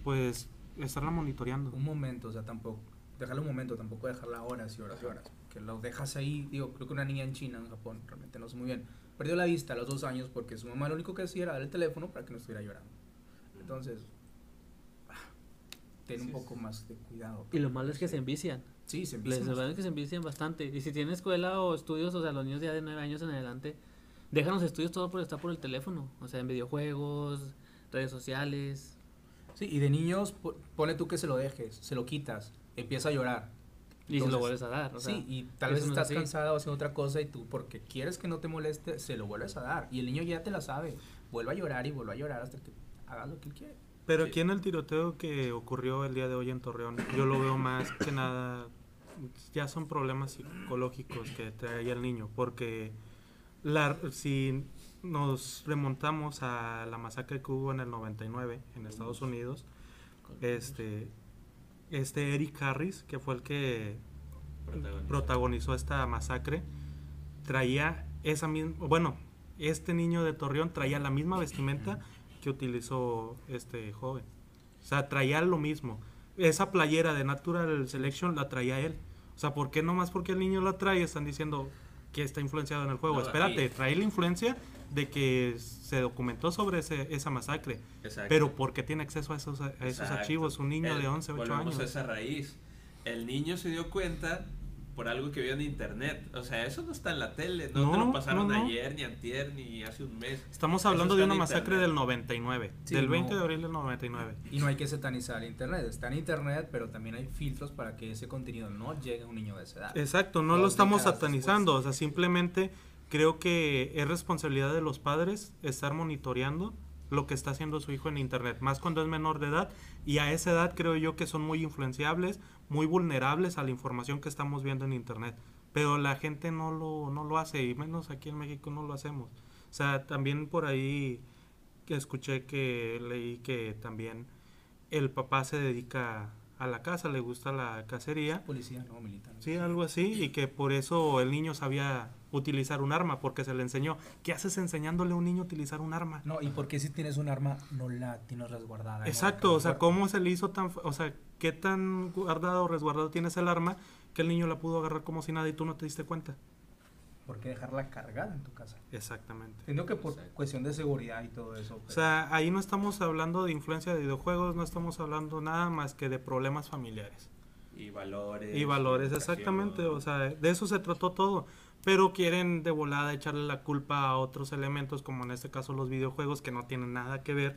Speaker 2: pues estarla monitoreando.
Speaker 4: un momento, o sea, tampoco. Dejarlo un momento, tampoco dejarla horas y horas y horas. Que lo dejas ahí, digo, creo que una niña en China, en Japón, realmente no sé muy bien. Perdió la vista a los dos años porque su mamá lo único que hacía era dar el teléfono para que no estuviera llorando. Entonces, ten un
Speaker 5: Sí,
Speaker 4: poco más de cuidado.
Speaker 3: Y lo malo es que se envician.
Speaker 4: Sí, se
Speaker 3: Les
Speaker 4: empieza.
Speaker 3: verdad es que se envician bastante. Y si tienen escuela o estudios, o sea, los niños ya de 9 años en adelante, dejan los estudios todo por estar por el teléfono. O sea, en videojuegos, redes sociales.
Speaker 4: Sí, y de niños, po- pone tú que se lo dejes, se lo quitas, empieza a llorar.
Speaker 3: Y se lo
Speaker 4: Entonces,
Speaker 3: vuelves a dar. O sea,
Speaker 4: sí, y tal vez
Speaker 3: no es
Speaker 4: estás cansada o haciendo otra cosa y tú, porque quieres que no te moleste, se lo vuelves a dar. Y el niño ya te la sabe. Vuelve a llorar y vuelve a llorar hasta que haga lo que él quiere.
Speaker 2: Pero
Speaker 5: Sí.
Speaker 2: aquí en el tiroteo que ocurrió el día de hoy en Torreón, yo lo veo más que nada, ya son problemas psicológicos que trae el niño, porque la, si nos remontamos a la masacre que hubo en el 99 en Estados Unidos, este, este Eric Harris, que fue el que
Speaker 5: Protagonista.
Speaker 2: protagonizó esta masacre, traía esa misma, bueno, este niño de Torreón traía la misma vestimenta que utilizó este joven. O sea, traía lo mismo. Esa playera de Natural Selection la traía él. O sea, ¿por qué nomás porque el niño la trae están diciendo que está influenciado en el juego?
Speaker 5: No,
Speaker 2: Espérate, trae la influencia de que se documentó sobre ese- esa masacre.
Speaker 5: Exacto.
Speaker 2: Pero porque tiene acceso a esos, a esos archivos? Un niño
Speaker 5: El-
Speaker 2: de 11, 8
Speaker 5: volvemos
Speaker 2: años.
Speaker 5: a esa raíz. El niño se dio cuenta por algo que vio en internet. O sea, eso no está en la tele. No, te lo pasaron
Speaker 2: no, no.
Speaker 5: ayer, ni antier, ni hace un mes.
Speaker 2: Estamos hablando de una masacre
Speaker 5: internet.
Speaker 2: del 99,
Speaker 4: Sí,
Speaker 2: del
Speaker 4: no.
Speaker 2: 20 de abril del 99.
Speaker 4: Y no hay que satanizar el internet. Está en internet, pero también hay filtros para que ese contenido no llegue a un niño de esa edad.
Speaker 2: Exacto, no lo estamos satanizando,
Speaker 4: después.
Speaker 2: o sea, simplemente creo que es responsabilidad de los padres estar monitoreando lo que está haciendo su hijo en internet, más cuando es menor de edad y a esa edad creo yo que son muy influenciables, muy vulnerables a la información que estamos viendo en internet, pero la gente no lo no lo hace y menos aquí en México no lo hacemos. O sea, también por ahí que escuché que leí que también el papá se dedica a la casa, le gusta la cacería
Speaker 4: Policía, no militar.
Speaker 2: Sí, algo así, y que por eso el niño sabía utilizar un arma, porque se le enseñó. ¿Qué haces enseñándole a un niño a utilizar un arma?
Speaker 4: No, y porque si tienes un arma, no la tienes resguardada. no
Speaker 2: Exacto, o sea. ¿cómo se le hizo tan, o sea, qué tan guardado o resguardado tienes el arma que el niño la pudo agarrar como si nada y tú no te diste cuenta?
Speaker 4: ¿Por qué dejarla cargada en tu casa?
Speaker 2: Exactamente.
Speaker 4: Entiendo que por
Speaker 5: Exacto.
Speaker 4: cuestión de seguridad y todo eso.
Speaker 2: O
Speaker 4: pero-
Speaker 2: sea, ahí no estamos hablando de influencia de videojuegos, no estamos hablando nada más que de problemas familiares.
Speaker 5: Y valores.
Speaker 2: Y valores,
Speaker 5: educación.
Speaker 2: exactamente, o sea, de eso se trató todo. Pero quieren de volada echarle la culpa a otros elementos, como en este caso los videojuegos, que no tienen nada que ver.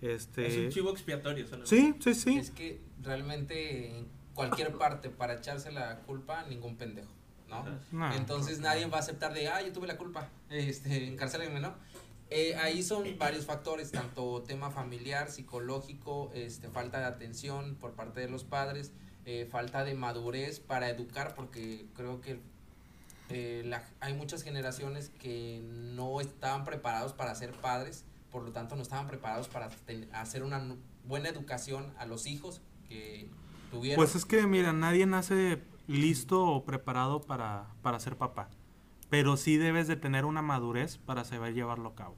Speaker 2: Este...
Speaker 5: Es un chivo expiatorio. solamente.
Speaker 2: Sí, sí, sí.
Speaker 1: Es que realmente en cualquier parte para echarse la culpa, ningún pendejo, ¿no?
Speaker 2: No.
Speaker 1: Entonces nadie va a aceptar de, ah, yo tuve la culpa, este, encarcelenme, ¿no? Eh, ahí son varios factores, tanto tema familiar, psicológico, este, falta de atención por parte de los padres, eh, falta de madurez para educar, porque creo que eh, la- hay muchas generaciones que no estaban preparados para ser padres, por lo tanto no estaban preparados para ten- hacer una buena educación a los hijos que tuvieron.
Speaker 2: Pues es que, mira, nadie nace listo o preparado para, para ser papá. Pero sí debes de tener una madurez para saber llevarlo a cabo.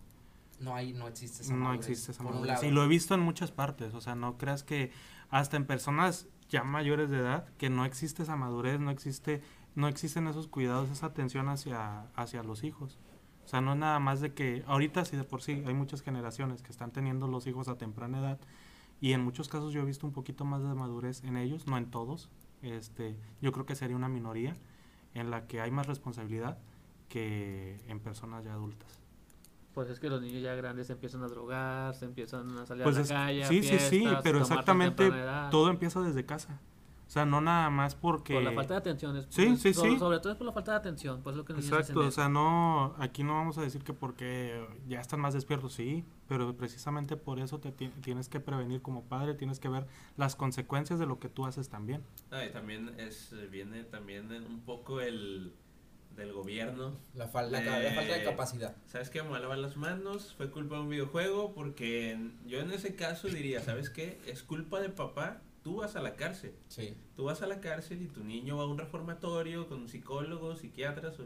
Speaker 1: no hay, no existe esa
Speaker 2: No
Speaker 1: madurez,
Speaker 2: existe esa madurez. Y lo he visto en muchas partes. O sea, no creas que hasta en personas ya mayores de edad, que no existe esa madurez, no existe, no existen esos cuidados, esa atención hacia, hacia los hijos. O sea, no es nada más de que ahorita sí de por sí hay muchas generaciones que están teniendo los hijos a temprana edad y en muchos casos yo he visto un poquito más de madurez en ellos, no en todos. Este, yo creo que sería una minoría en la que hay más responsabilidad que en personas ya adultas.
Speaker 3: Pues es que los niños ya grandes se empiezan a drogar, se empiezan a salir
Speaker 2: Pues
Speaker 3: a la
Speaker 2: es-
Speaker 3: calle. a
Speaker 2: sí, sí, sí, pero exactamente todo empieza desde casa. O sea, no nada más porque...
Speaker 3: Por la falta de atención. Es,
Speaker 2: Sí,
Speaker 3: pues,
Speaker 2: sí,
Speaker 3: sobre,
Speaker 2: sí.
Speaker 3: Sobre todo es por la falta de atención, pues lo que
Speaker 2: Exacto, o sea, no, aquí no vamos a decir que porque ya están más despiertos, sí, pero precisamente por eso te ti- tienes que prevenir como padre, tienes que ver las consecuencias de lo que tú haces también.
Speaker 5: No, y también es, viene también un poco el del gobierno.
Speaker 1: La, fal- la falta de capacidad.
Speaker 5: ¿Sabes qué? Me lavar las manos, fue culpa de un videojuego, porque en- yo en ese caso diría, ¿sabes qué? Es culpa de papá, tú vas a la cárcel.
Speaker 1: Sí.
Speaker 5: Tú vas a la cárcel y tu niño va a un reformatorio con psicólogos, psiquiatras,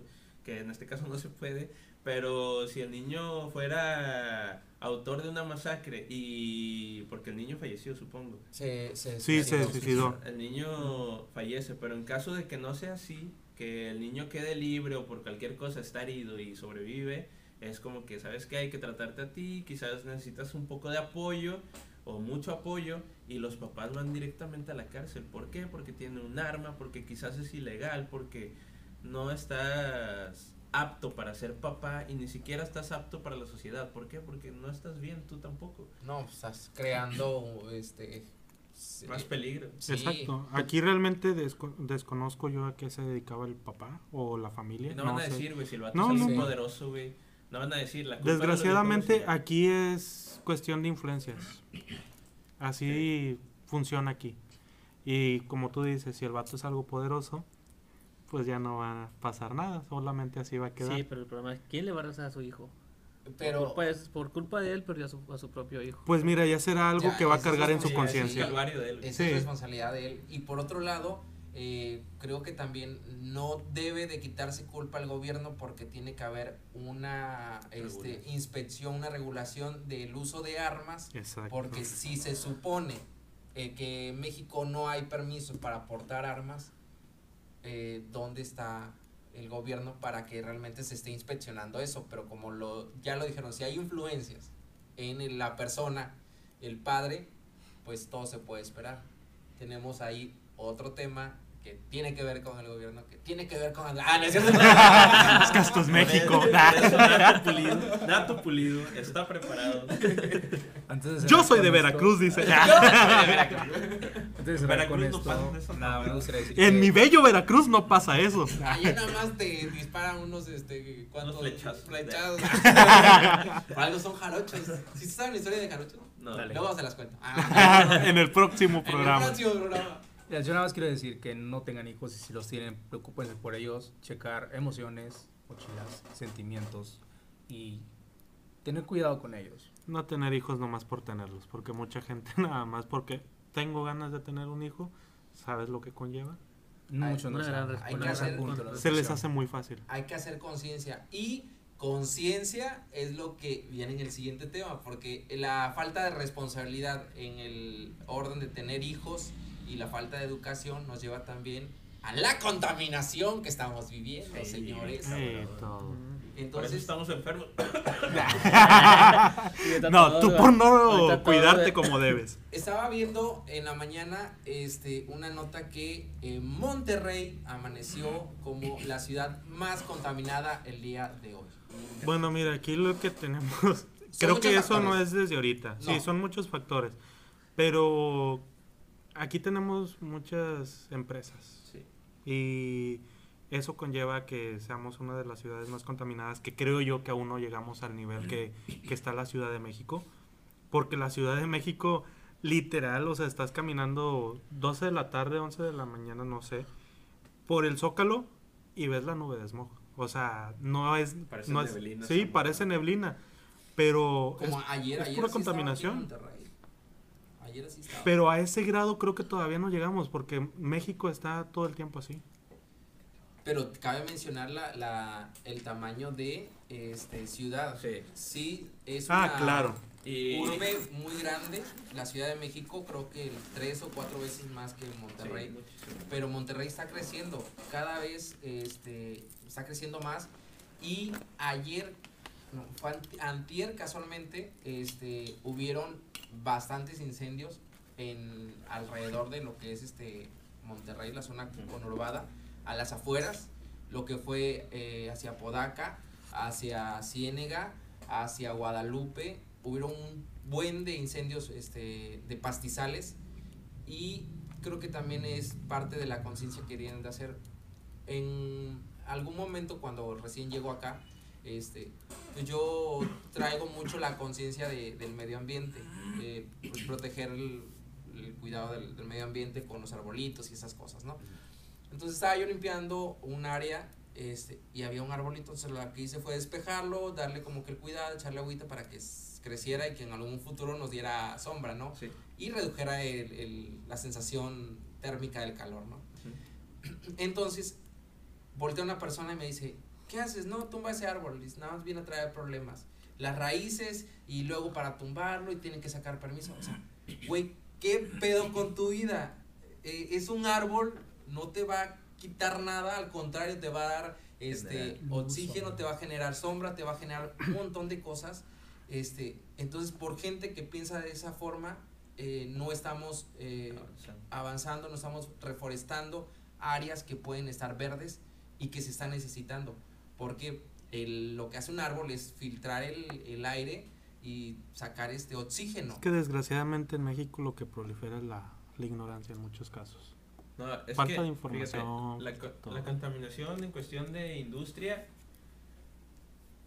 Speaker 5: que en este caso no se puede, pero si el niño fuera autor de una masacre y porque el niño falleció, supongo.
Speaker 1: Se, se,
Speaker 2: Sí, se
Speaker 1: suicidó.
Speaker 2: suicidó.
Speaker 5: El niño fallece, pero en caso de que no sea así, que el niño quede libre o por cualquier cosa está herido y sobrevive, es como que sabes que hay que tratarte a ti, quizás necesitas un poco de apoyo o mucho apoyo y los papás van directamente a la cárcel. ¿Por qué? Porque tiene un arma, porque quizás es ilegal, porque no estás apto para ser papá y ni siquiera estás apto para la sociedad. ¿Por qué? Porque no estás bien tú tampoco.
Speaker 1: No, estás creando este. sí,
Speaker 5: Más peligro.
Speaker 1: sí.
Speaker 2: Exacto, aquí realmente desco- desconozco yo a qué se dedicaba el papá o la familia.
Speaker 5: Y no van a
Speaker 2: sé.
Speaker 5: decir, güey, si el vato
Speaker 2: No,
Speaker 5: es
Speaker 1: no.
Speaker 5: poderoso, güey. No van a decir la culpa de
Speaker 2: Desgraciadamente
Speaker 5: ya.
Speaker 2: aquí es cuestión de influencias. Así funciona aquí. Y como tú dices, si el vato es algo poderoso, pues ya no va a pasar nada, solamente así va a quedar.
Speaker 3: Sí, pero el problema es quién le va a rezar a su hijo.
Speaker 1: Pero.
Speaker 3: Pues por culpa de él perdió a su, a su propio hijo.
Speaker 2: Pues mira, ya será algo
Speaker 1: Ya,
Speaker 2: que va a
Speaker 1: es
Speaker 2: cargar en su
Speaker 5: es
Speaker 2: conciencia.
Speaker 5: de.
Speaker 1: Esa
Speaker 2: Sí.
Speaker 1: es responsabilidad de él. Y por otro lado, eh, creo que también no debe de quitarse culpa al gobierno porque tiene que haber una este, inspección, una regulación del uso de armas.
Speaker 2: Exacto.
Speaker 1: Porque si se supone eh, que en México no hay permiso para portar armas, eh, ¿dónde está el gobierno para que realmente se esté inspeccionando eso? Pero como lo ya lo dijeron, si hay influencias en la persona, el padre, pues todo se puede esperar. Tenemos ahí otro tema que tiene que ver con el gobierno, que tiene que ver con... Ah, no es cierto.
Speaker 2: es que esto es México.
Speaker 5: Por eso Nato Pulido, Nato Pulido está preparado.
Speaker 4: Antes de cerrar
Speaker 2: Yo soy de Veracruz,
Speaker 4: esto-
Speaker 2: dice.
Speaker 4: Antes de cerrar con
Speaker 5: Veracruz no
Speaker 4: esto,
Speaker 5: pasa eso.
Speaker 4: nada, me gustaría decir
Speaker 2: En
Speaker 4: que-
Speaker 2: mi bello Veracruz no pasa eso.
Speaker 1: Allá nada más te disparan unos, este, ¿cuántos?
Speaker 5: Unos flechazos.
Speaker 1: Flechazos. Por algo son jarochos. ¿Sí saben la historia de jarochos?
Speaker 5: No,
Speaker 3: Dale.
Speaker 1: Luego se las cuento. Ah,
Speaker 2: en el próximo
Speaker 1: en el
Speaker 2: programa.
Speaker 1: próximo programa.
Speaker 4: Yo nada más quiero decir que no tengan hijos y si los tienen, preocúpense por ellos, checar emociones, mochilas, sentimientos y tener cuidado con ellos.
Speaker 2: No tener hijos nomás por tenerlos, porque mucha gente nada más porque tengo ganas de tener un hijo, ¿sabes lo que conlleva?
Speaker 4: Mucho no
Speaker 2: Se les hace muy fácil.
Speaker 1: Hay que hacer conciencia. Y conciencia es lo que viene en el siguiente tema, porque la falta de responsabilidad en el orden de tener hijos y la falta de educación nos lleva también a la contaminación que estamos viviendo,
Speaker 5: Sí,
Speaker 1: señores.
Speaker 2: Eh, todo.
Speaker 5: Por eso
Speaker 1: Entonces,
Speaker 5: estamos enfermos.
Speaker 2: No, tú por no cuidarte como debes.
Speaker 1: Estaba viendo en la mañana este, una nota que eh, Monterrey amaneció como la ciudad más contaminada el día de hoy.
Speaker 2: Bueno, mira, aquí lo que tenemos, creo que eso no
Speaker 1: factores.
Speaker 2: es desde ahorita. Sí,
Speaker 1: No.
Speaker 2: son muchos factores. Pero aquí tenemos muchas empresas
Speaker 5: Sí.
Speaker 2: y eso conlleva que seamos una de las ciudades más contaminadas, que creo yo que aún no llegamos al nivel que, que está la Ciudad de México. Porque la Ciudad de México, literal, o sea, estás caminando 12 de la tarde, 11 de la mañana, no sé, por el Zócalo y ves la nube de smog. O sea, no es...
Speaker 5: Parece
Speaker 2: no es-
Speaker 5: neblina,
Speaker 2: sí, parece neblina, pero...
Speaker 1: Como
Speaker 2: es-
Speaker 1: ayer,
Speaker 2: es
Speaker 1: ayer
Speaker 2: pura
Speaker 1: sí estaba
Speaker 2: contaminación.
Speaker 1: aquí en. Ayer sí estaba.
Speaker 2: Pero a ese grado creo que todavía no llegamos, porque México está todo el tiempo así.
Speaker 1: Pero cabe mencionar la, la, el tamaño de este, ciudad.
Speaker 5: Sí.
Speaker 1: Sí, es
Speaker 2: Ah,
Speaker 1: una
Speaker 2: claro.
Speaker 5: Y
Speaker 1: urbe muy grande. La Ciudad de México creo que tres o cuatro veces más que Monterrey. pero Monterrey está creciendo, cada vez este, está creciendo más y ayer, no, antier casualmente, este, hubieron bastantes incendios en alrededor de lo que es este Monterrey, la zona conurbada, a las afueras, lo que fue eh, hacia Podaca, hacia Ciénega, hacia Guadalupe, hubieron un buen de incendios este, de pastizales y creo que también es parte de la conciencia que querían de hacer. En algún momento cuando recién llego acá, este, yo traigo mucho la conciencia de, del medio ambiente, pues, proteger el, el cuidado del, del medio ambiente con los arbolitos y esas cosas, ¿no? Entonces estaba yo limpiando un área este, y había un arbolito, entonces lo que hice fue despejarlo, darle como que el cuidado, echarle agüita para que creciera y que en algún futuro nos diera sombra, ¿no?
Speaker 5: Sí.
Speaker 1: Y redujera el, el- la sensación térmica del calor, ¿no? Entonces, voltea una persona y me dice, ¿qué haces? No, tumba ese árbol, nada más viene a traer problemas. Las raíces y luego para tumbarlo y tienen que sacar permiso. O sea, güey, ¿qué pedo con tu vida? Eh, es un árbol, no te va a quitar nada, al contrario, te va a dar este oxígeno, te va a generar sombra, te va a generar un montón de cosas. Este, entonces, por gente que piensa de esa forma, eh, no estamos eh,
Speaker 5: avanzando,
Speaker 1: no estamos reforestando áreas que pueden estar verdes y que se están necesitando. Porque el- lo que hace un árbol es filtrar el, el aire y sacar este oxígeno.
Speaker 2: Es que desgraciadamente en México lo que prolifera es la, la ignorancia en muchos casos.
Speaker 5: No, es
Speaker 2: Falta
Speaker 5: que,
Speaker 2: de información,
Speaker 5: fíjate, la, contaminación en cuestión de industria,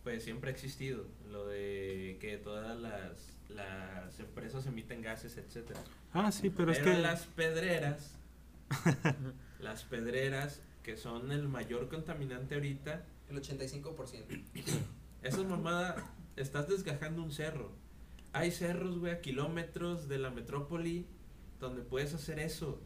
Speaker 5: pues siempre ha existido. Lo de que todas las, las empresas emiten gases, etcétera.
Speaker 2: Ah, sí, pero es
Speaker 5: Pero
Speaker 2: que...
Speaker 5: las pedreras, las pedreras que son el mayor contaminante ahorita,
Speaker 1: El 85%.
Speaker 5: esa es mamada, estás desgajando un cerro. Hay cerros, güey, a kilómetros de la metrópoli donde puedes hacer eso.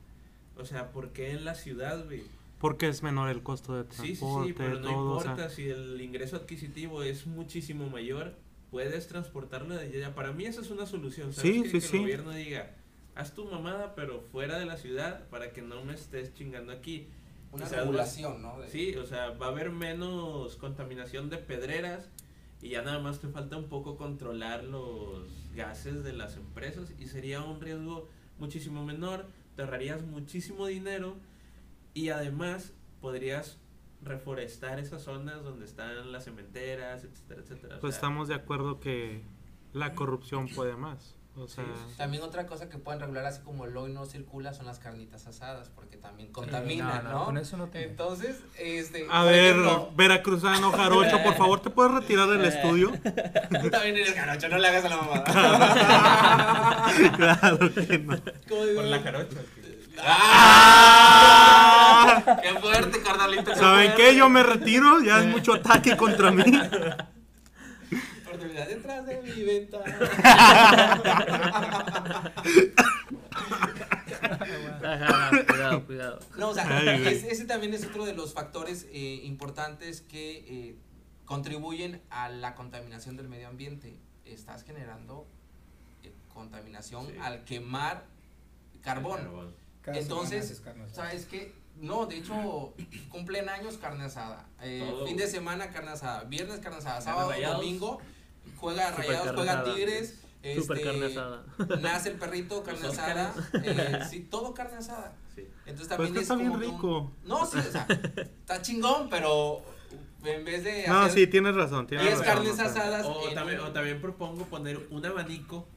Speaker 5: O sea, ¿por qué en la ciudad, güey?
Speaker 2: Porque es menor el costo de
Speaker 5: Sí, sí,
Speaker 2: transporte,
Speaker 5: sí, pero no
Speaker 2: todo, o sea,
Speaker 5: importa si el ingreso adquisitivo es muchísimo mayor, puedes transportarlo de allá. Para mí esa es una solución, ¿sabes?
Speaker 2: Sí,
Speaker 5: que,
Speaker 2: sí,
Speaker 5: que
Speaker 2: sí.
Speaker 5: el gobierno diga, haz tu mamada, pero fuera de la ciudad para que no me estés chingando aquí.
Speaker 1: Una
Speaker 5: O sea,
Speaker 1: regulación, ¿no? De-
Speaker 5: Sí, o sea, va a haber menos contaminación de pedreras y ya nada más te falta un poco controlar los gases de las empresas y sería un riesgo muchísimo menor, te ahorrarías muchísimo dinero y además podrías reforestar esas zonas donde están las cementeras, etcétera, etcétera. o
Speaker 2: pues
Speaker 5: sea,
Speaker 2: estamos de acuerdo que la corrupción puede más. O sea,
Speaker 5: sí.
Speaker 1: También otra cosa que pueden regular así como el hoy no circula son las carnitas asadas porque también contaminan,
Speaker 4: no,
Speaker 1: ¿no?
Speaker 4: no, con eso no te-
Speaker 1: Entonces, este...
Speaker 2: a ver,
Speaker 1: ejemplo,
Speaker 2: veracruzano jarocho, por favor, ¿te puedes retirar del estudio?
Speaker 1: Tú también eres garocho, no le hagas a la mamada.
Speaker 2: claro que no.
Speaker 5: Por la jarocha.
Speaker 1: ¡Ah! ¡Qué fuerte, carnalito!
Speaker 2: ¿Saben qué? Yo me retiro, ya es mucho ataque contra mí.
Speaker 1: Oportunidad detrás de mi ventana.
Speaker 3: Ajá, cuidado, cuidado.
Speaker 1: No, o sea,
Speaker 2: Ay, güey.
Speaker 1: es- ese también es otro de los factores eh, importantes que eh, contribuyen a la contaminación del medio ambiente. Estás generando eh, contaminación
Speaker 5: Sí.
Speaker 1: al quemar carbón. Entonces. ¿Sabes qué? No, de hecho, cumplen años carne asada. Eh, fin de semana carne asada. Viernes carne asada. Sábado, domingo juega
Speaker 3: Super
Speaker 1: Rayados,
Speaker 3: carne
Speaker 1: juega. Tigres.
Speaker 3: Super
Speaker 1: este,
Speaker 3: carne asada.
Speaker 1: Nace el perrito, carne
Speaker 5: Los
Speaker 1: asada. eh, sí, todo carne asada.
Speaker 5: Sí.
Speaker 1: Entonces
Speaker 2: Pues
Speaker 1: también
Speaker 2: que
Speaker 1: es
Speaker 2: está bien
Speaker 1: que un-
Speaker 2: rico.
Speaker 1: No, sí, o sea, está chingón, pero en vez de
Speaker 2: No,
Speaker 1: hacer
Speaker 2: sí, tienes razón. Tienes
Speaker 1: 10
Speaker 2: razón,
Speaker 1: carnes
Speaker 2: o sea.
Speaker 1: asadas
Speaker 5: O
Speaker 1: en
Speaker 5: también, o también propongo poner un abanico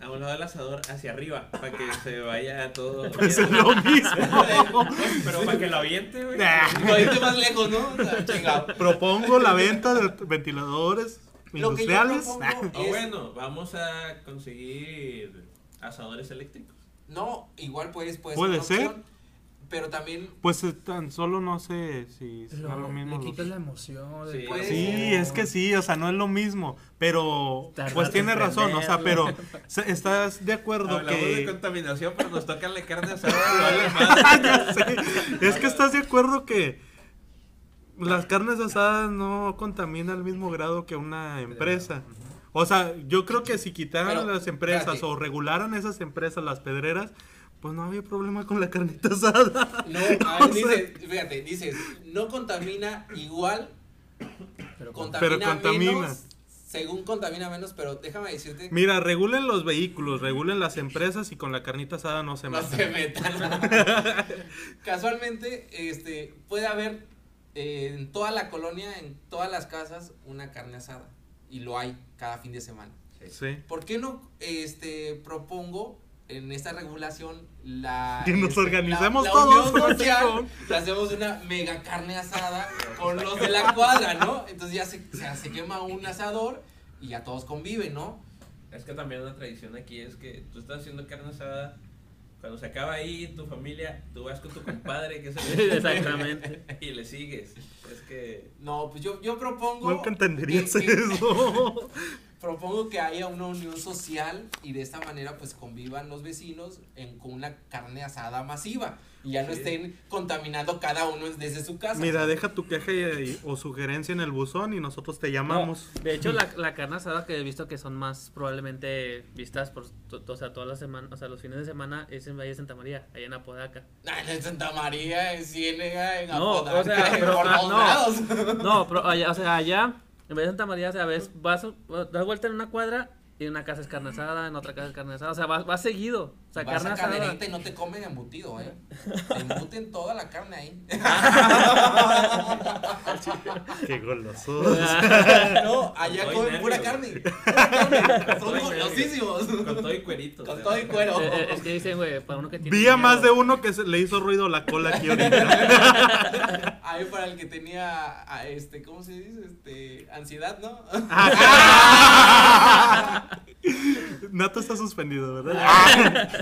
Speaker 5: a un lado del asador hacia arriba para que se vaya todo.
Speaker 2: Pues es lo mismo.
Speaker 5: Pero para que lo aviente, güey.
Speaker 2: Nah.
Speaker 1: Lo irte más lejos, ¿no? O sea, chingado.
Speaker 2: Propongo la venta de ventiladores
Speaker 1: Lo que yo
Speaker 2: industriales.
Speaker 1: propongo
Speaker 5: O
Speaker 1: es-
Speaker 5: bueno, vamos a conseguir asadores eléctricos.
Speaker 1: No, igual puedes, puede,
Speaker 2: Puede ser.
Speaker 1: pero también
Speaker 2: Pues eh, tan solo no sé si será lo mismo.
Speaker 4: le
Speaker 2: los-
Speaker 4: quitas la emoción.
Speaker 5: Sí.
Speaker 4: del
Speaker 1: Puede
Speaker 2: Sí,
Speaker 1: ser.
Speaker 2: es que sí, o sea, no es lo mismo, pero pues
Speaker 3: en
Speaker 2: tiene razón, o sea, pero
Speaker 3: prenderlo.
Speaker 2: se- estás de acuerdo
Speaker 5: Hablamos de
Speaker 2: que
Speaker 5: contaminación, pero nos tocan la carne asada. vale madre.
Speaker 2: Ya sé. es que estás de acuerdo que las carnes asadas no contaminan al mismo grado que una empresa. O sea, yo creo que si quitaran
Speaker 1: Pero,
Speaker 2: las empresas
Speaker 1: espérate.
Speaker 2: o regularan esas empresas, las pedreras, pues no había problema con la carnita asada.
Speaker 1: no, a ver, dices, fíjate, dices, no contamina igual,
Speaker 4: Pero
Speaker 1: contamina,
Speaker 2: Pero contamina.
Speaker 1: menos, según contamina menos, pero déjame decirte,
Speaker 2: Mira, regulen los vehículos, regulen las empresas y con la carnita asada no se
Speaker 1: no
Speaker 2: metan.
Speaker 1: se metan. Casualmente, este, puede haber eh, en toda la colonia, en todas las casas, una carne asada. Y lo hay cada fin de semana.
Speaker 2: Sí.
Speaker 1: ¿Por qué no este propongo en esta regulación la
Speaker 2: Que nos
Speaker 1: este, la, la
Speaker 2: todos,
Speaker 1: unión social, hacemos una mega carne asada con los de la cuadra, ¿no? Entonces ya se, se, se quema un asador y ya todos conviven, ¿no?
Speaker 5: Es que también una tradición aquí es que tú estás haciendo carne asada. Cuando se acaba ahí tu familia, tú vas con tu compadre, que es el
Speaker 3: Exactamente.
Speaker 5: y le sigues. Es que.
Speaker 1: No, pues yo, yo propongo
Speaker 2: Nunca entenderías
Speaker 1: que-
Speaker 2: eso.
Speaker 1: propongo que haya una unión social y de esta manera pues convivan los vecinos en, con una carne asada masiva y ya no estén contaminando cada uno desde su casa.
Speaker 2: Mira, deja tu queja y- o sugerencia en el buzón y nosotros te llamamos.
Speaker 3: No, de hecho, la, la carne asada que he visto que son más probablemente vistas por to- o sea, todas las semanas, o sea, los fines de semana es en Valle de Santa María, allá en Apodaca.
Speaker 1: Ah, en Santa María, en Ciénega, en
Speaker 3: No,
Speaker 1: Apodaca,
Speaker 3: o sea,
Speaker 1: en
Speaker 3: pero, ah, no. No, pero allá, o sea, allá, en vez de Santa María, o sea, ves, vas, das vuelta en una cuadra y en una casa es carne en otra casa es carne o sea, vas, vas seguido. O sea,
Speaker 1: Vas
Speaker 3: carne
Speaker 1: a
Speaker 3: asada.
Speaker 1: caderita y no te comen embutido, ¿eh? Te embuten toda la carne ahí.
Speaker 2: Qué goloso.
Speaker 1: No, allá
Speaker 5: Con todo y
Speaker 1: comen pura
Speaker 5: nervio.
Speaker 1: carne. Pura carne. Son
Speaker 5: todo y nervio.
Speaker 1: golosísimos.
Speaker 5: Con todo y cuerito.
Speaker 1: Con
Speaker 5: sea.
Speaker 1: todo y cuero.
Speaker 3: Eh, eh, es que dicen, güey, para uno que tiene.
Speaker 2: Vi a más de uno que se le hizo ruido la cola aquí ahorita.
Speaker 1: Ahí para el que tenía, a, este, ¿cómo se dice? Este, ansiedad, ¿no?
Speaker 2: Nato está suspendido, ¿verdad?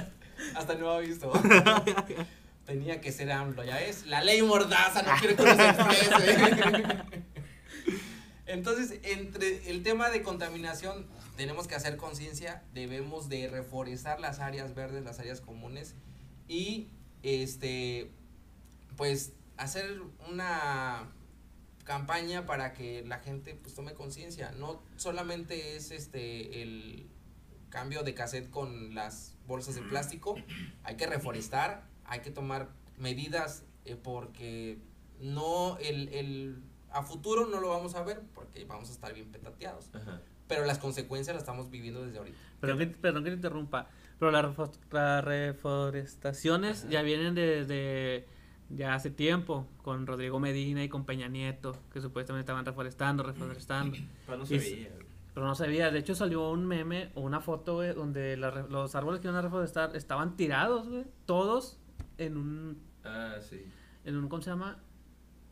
Speaker 1: Hasta no ha visto. Tenía que ser AMLO, ya es. La ley mordaza, no quiero que uno se exprese. Entonces, entre el tema de contaminación, tenemos que hacer conciencia, debemos de reforestar las áreas verdes, las áreas comunes y, este, pues, hacer una campaña para que la gente pues tome conciencia. No solamente es este el cambio de cassette con las bolsas de plástico, hay que reforestar, hay que tomar medidas eh, porque no el, el a futuro no lo vamos a ver porque vamos a estar bien petateados,
Speaker 5: Ajá.
Speaker 1: pero las consecuencias las estamos viviendo desde ahorita.
Speaker 3: Perdón que, perdón que te interrumpa, pero las refo- las reforestaciones ya vienen desde ya hace tiempo, con Rodrigo Medina y con Peña Nieto, que supuestamente estaban reforestando, reforestando.
Speaker 5: Pero no se
Speaker 3: Y-
Speaker 5: veía.
Speaker 3: Pero no sabía, de hecho salió un meme o una foto, güey, donde la re- los árboles que iban a reforestar estaban tirados, güey, todos en un,
Speaker 5: Ah, sí.
Speaker 3: en un, ¿cómo se llama?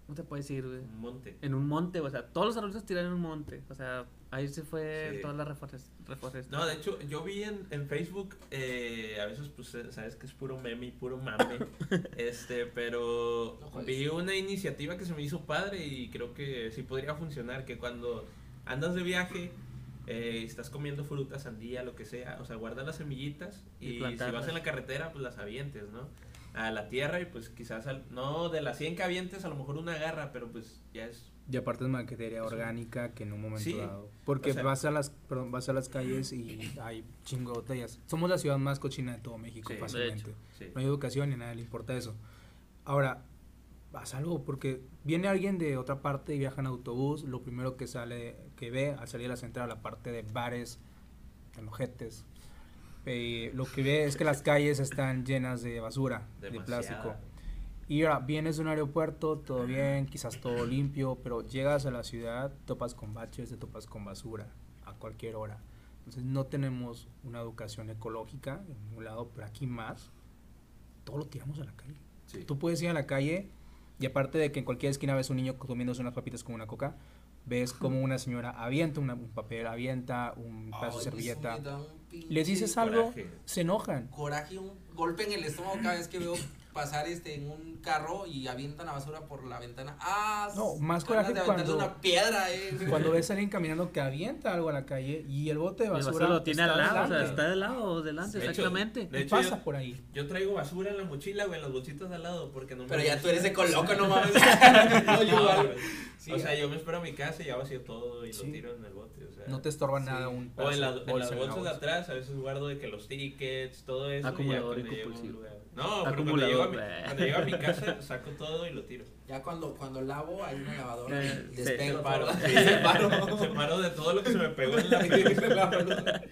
Speaker 3: ¿Cómo te puedes decir, güey?
Speaker 5: Un monte.
Speaker 3: En un monte, o sea, todos los árboles tiraron en un monte, o sea, ahí se fue
Speaker 5: Sí.
Speaker 3: toda la reforest- reforestación.
Speaker 5: No, de hecho, yo vi en, en Facebook, eh, a veces, pues, eh, sabes que es puro meme y puro mame, este, pero
Speaker 1: No
Speaker 5: vi una iniciativa que se me hizo padre y creo que sí podría funcionar, que cuando andas de viaje, eh, estás comiendo fruta, sandía, lo que sea, o sea, guarda las semillitas
Speaker 3: Y
Speaker 5: y, si vas en la carretera, pues las avientes, ¿no? A la tierra y pues quizás, al- no de las 100 que avientes, a lo mejor una garra, pero pues ya es...
Speaker 4: Y aparte es materia orgánica que en un momento
Speaker 5: Sí,
Speaker 4: dado. Porque
Speaker 5: o sea-
Speaker 4: vas a las perdón, vas a las calles y hay chingo de botellas. Somos la ciudad más cochina de todo México
Speaker 5: Sí,
Speaker 4: fácilmente.
Speaker 5: Sí.
Speaker 4: No hay educación y a nadie le importa eso. Ahora, haz algo porque viene alguien de otra parte y viaja en autobús, lo primero que sale que ve al salir a la central la parte de bares, enojetes. Eh, lo que ve es que las calles están llenas de basura, de plástico. Y ahora vienes de un aeropuerto, todo bien, quizás todo limpio, pero llegas a la ciudad, topas con baches, te topas con basura a cualquier hora. Entonces no tenemos una educación ecológica en ningún lado, pero aquí más, todo lo tiramos a la calle.
Speaker 5: Sí.
Speaker 4: Tú puedes ir a la calle y aparte de que en cualquier esquina ves un niño comiéndose unas papitas con una coca, ves como una señora avienta una- un papel, avienta un pedazo de
Speaker 1: Ay,
Speaker 4: servilleta. Les dices algo,
Speaker 5: coraje.
Speaker 4: se enojan.
Speaker 1: Coraje, un golpe en el estómago cada vez que veo pasar este en un carro y avientan la basura por la ventana. Ah,
Speaker 4: No, más coraje
Speaker 1: de
Speaker 4: cuando-
Speaker 1: una piedra, eh.
Speaker 4: Cuando ves a alguien caminando que avienta algo a la calle y el bote de
Speaker 3: Y el
Speaker 4: basura,
Speaker 3: lo tiene al lado, o sea, está de lado o delante,
Speaker 5: De hecho,
Speaker 3: exactamente.
Speaker 5: de hecho,
Speaker 4: pasa
Speaker 5: yo-
Speaker 4: por ahí.
Speaker 5: Yo traigo basura en la mochila, güey, en las bolsitas de al lado, porque no me
Speaker 1: Pero ya tú eres ecoloco, no mames. no, yo
Speaker 5: No.
Speaker 1: Sí,
Speaker 5: o sea, yo me espero a mi casa y ya vacío todo y
Speaker 4: Sí.
Speaker 5: lo tiro en el bote, o sea.
Speaker 4: No te estorba
Speaker 1: Sí.
Speaker 4: nada un
Speaker 5: O en, la-
Speaker 4: de
Speaker 5: en las
Speaker 4: la
Speaker 5: bolsas de atrás, a veces guardo de que los tickets, todo eso.
Speaker 3: Acumulador
Speaker 5: y ya
Speaker 3: y compulsivo.
Speaker 5: No, pero cuando
Speaker 3: Acumulador,
Speaker 5: llego, a mi,
Speaker 3: bleh.
Speaker 5: cuando llego a mi casa, saco todo y lo tiro.
Speaker 1: Ya cuando, cuando lavo hay una lavadora.
Speaker 3: Eh, sí.
Speaker 1: despego todo.
Speaker 5: sí.
Speaker 1: Separo.
Speaker 5: Separo de todo lo que se me pegó en la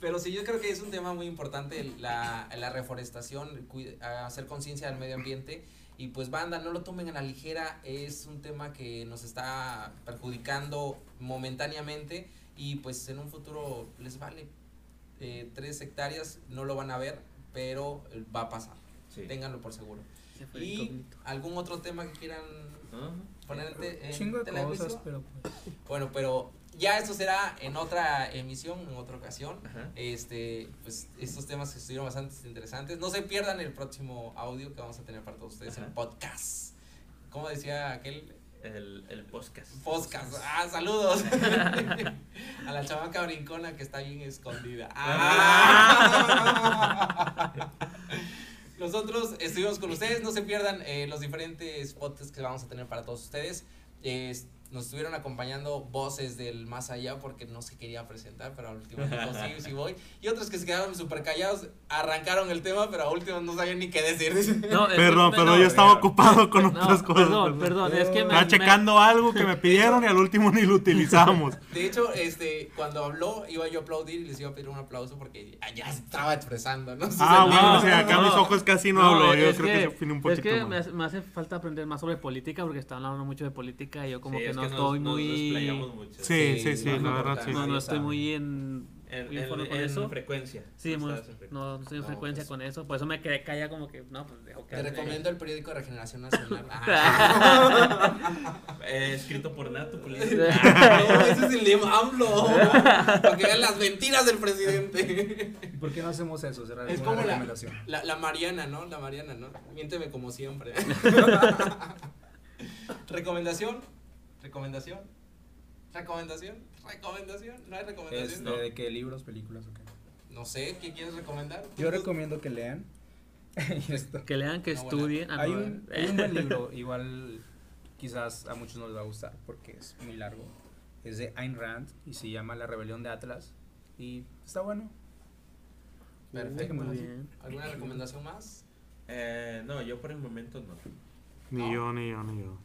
Speaker 1: Pero sí, yo creo que es un tema muy importante la, la reforestación, cuida- hacer conciencia del medio ambiente Y pues banda, no lo tomen a la ligera, es un tema que nos está perjudicando momentáneamente y pues en un futuro les vale. Eh, tres hectáreas no lo van a ver, pero va a pasar.
Speaker 5: Sí.
Speaker 1: Ténganlo por seguro.
Speaker 3: Se fue
Speaker 1: ¿Y
Speaker 3: incógnito.
Speaker 1: algún otro tema que quieran
Speaker 5: ¿No?
Speaker 1: poner en,
Speaker 4: Chingo de cosas, pero pues.
Speaker 1: Bueno, pero ya esto será en otra emisión, en otra ocasión.
Speaker 5: Ajá.
Speaker 1: Este, pues estos temas que estuvieron bastante interesantes. No se pierdan el próximo audio que vamos a tener para todos ustedes en
Speaker 5: Ajá.
Speaker 1: podcast. ¿Cómo decía aquel
Speaker 5: El, el podcast.
Speaker 1: podcast? Ah, saludos. a la chamaca brincona que está bien escondida. Ah. Nosotros estuvimos con ustedes, no se pierdan eh, los diferentes podcasts que vamos a tener para todos ustedes. Eh, nos estuvieron acompañando voces del más allá porque no se quería presentar, pero al último dijo sí, sí voy. Y otros que se quedaron súper callados, arrancaron el tema, pero a último no sabían ni qué decir.
Speaker 3: No, es-
Speaker 2: Perdón, pero
Speaker 3: no,
Speaker 2: yo estaba ocupado con
Speaker 3: no,
Speaker 2: otras cosas.
Speaker 3: Perdón, perdón, es que me.
Speaker 2: Estaba
Speaker 3: me-
Speaker 2: checando algo que me pidieron y al último ni lo utilizamos.
Speaker 1: De hecho, este, cuando habló, iba yo a aplaudir y les iba a pedir un aplauso porque ya estaba expresando, ¿no?
Speaker 2: Ah, bueno, o sea, acá mis ojos casi no, hablo. Yo
Speaker 3: es
Speaker 2: creo que, se afine un
Speaker 3: es
Speaker 2: poquito
Speaker 3: que me,
Speaker 2: más.
Speaker 3: hace- me hace falta aprender más sobre política porque están hablando mucho de política y yo como
Speaker 5: Sí,
Speaker 3: que
Speaker 5: es
Speaker 3: no
Speaker 5: nos-
Speaker 3: estoy
Speaker 5: nos
Speaker 3: muy...
Speaker 5: desplayamos mucho.
Speaker 2: Sí, sí, sí,
Speaker 1: no,
Speaker 2: la
Speaker 1: no,
Speaker 2: verdad
Speaker 1: no,
Speaker 2: sí.
Speaker 3: No, estoy muy en...
Speaker 5: En,
Speaker 3: muy
Speaker 5: en-
Speaker 3: con
Speaker 5: en
Speaker 3: eso.
Speaker 5: frecuencia.
Speaker 3: Sí,
Speaker 5: No
Speaker 3: muy-
Speaker 5: estás en frecuencia.
Speaker 3: no, no estoy en
Speaker 1: No,
Speaker 3: frecuencia
Speaker 1: pues-
Speaker 3: con eso, por eso me quedé callada como que, no, pues dejo que...
Speaker 1: Te recomiendo el periódico de Regeneración Nacional. Ah.
Speaker 5: Eh, escrito por Nato Pulido.
Speaker 1: no, ese es el de AMLO. Para que vean las mentiras del presidente.
Speaker 4: ¿Por qué no hacemos eso? Será
Speaker 1: Es
Speaker 4: una
Speaker 1: como la,
Speaker 4: recomendación.
Speaker 1: la, la Mariana, ¿no? La Mariana, ¿no? Miénteme como siempre. recomendación, recomendación, recomendación, recomendación. ¿No hay recomendación?
Speaker 4: Este,
Speaker 5: no.
Speaker 4: ¿De qué libros, películas o qué?
Speaker 1: No sé, ¿qué quieres recomendar?
Speaker 4: Yo recomiendo que lean. Esto.
Speaker 3: Que lean, que
Speaker 1: No, bueno.
Speaker 3: estudien. ah,
Speaker 4: hay,
Speaker 3: no,
Speaker 4: un,
Speaker 3: eh.
Speaker 4: hay un buen libro, igual quizás a muchos no les va a gustar porque es muy largo. Es de Ayn Rand y se llama La rebelión de Atlas. Y está bueno.
Speaker 1: Perfecto.
Speaker 3: Muy bien.
Speaker 1: ¿Alguna recomendación más?
Speaker 5: Eh, no, yo por el momento no.
Speaker 2: Ni yo, ni yo, ni yo.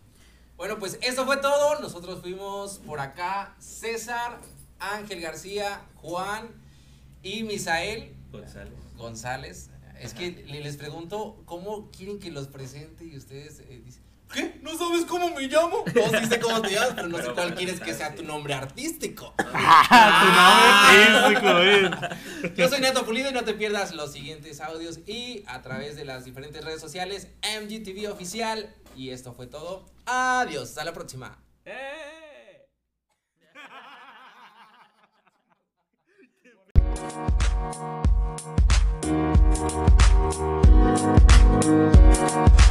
Speaker 1: Bueno, pues eso fue todo. Nosotros fuimos por acá César, Ángel García, Juan y Misael
Speaker 5: González.
Speaker 1: González. Es que le- les pregunto cómo quieren que los presente y ustedes eh, dicen, ¿Qué? ¿No sabes cómo me llamo? No, sí sé cómo te llamas, pero no sé cuál quieres que sea tu nombre artístico.
Speaker 2: Ah, tu nombre artístico. Ah.
Speaker 1: Yo soy Neto Pulido y no te pierdas los siguientes audios y a través de las diferentes redes sociales, MGTV Oficial. Y esto fue todo. Adiós, hasta la próxima.
Speaker 5: Eh.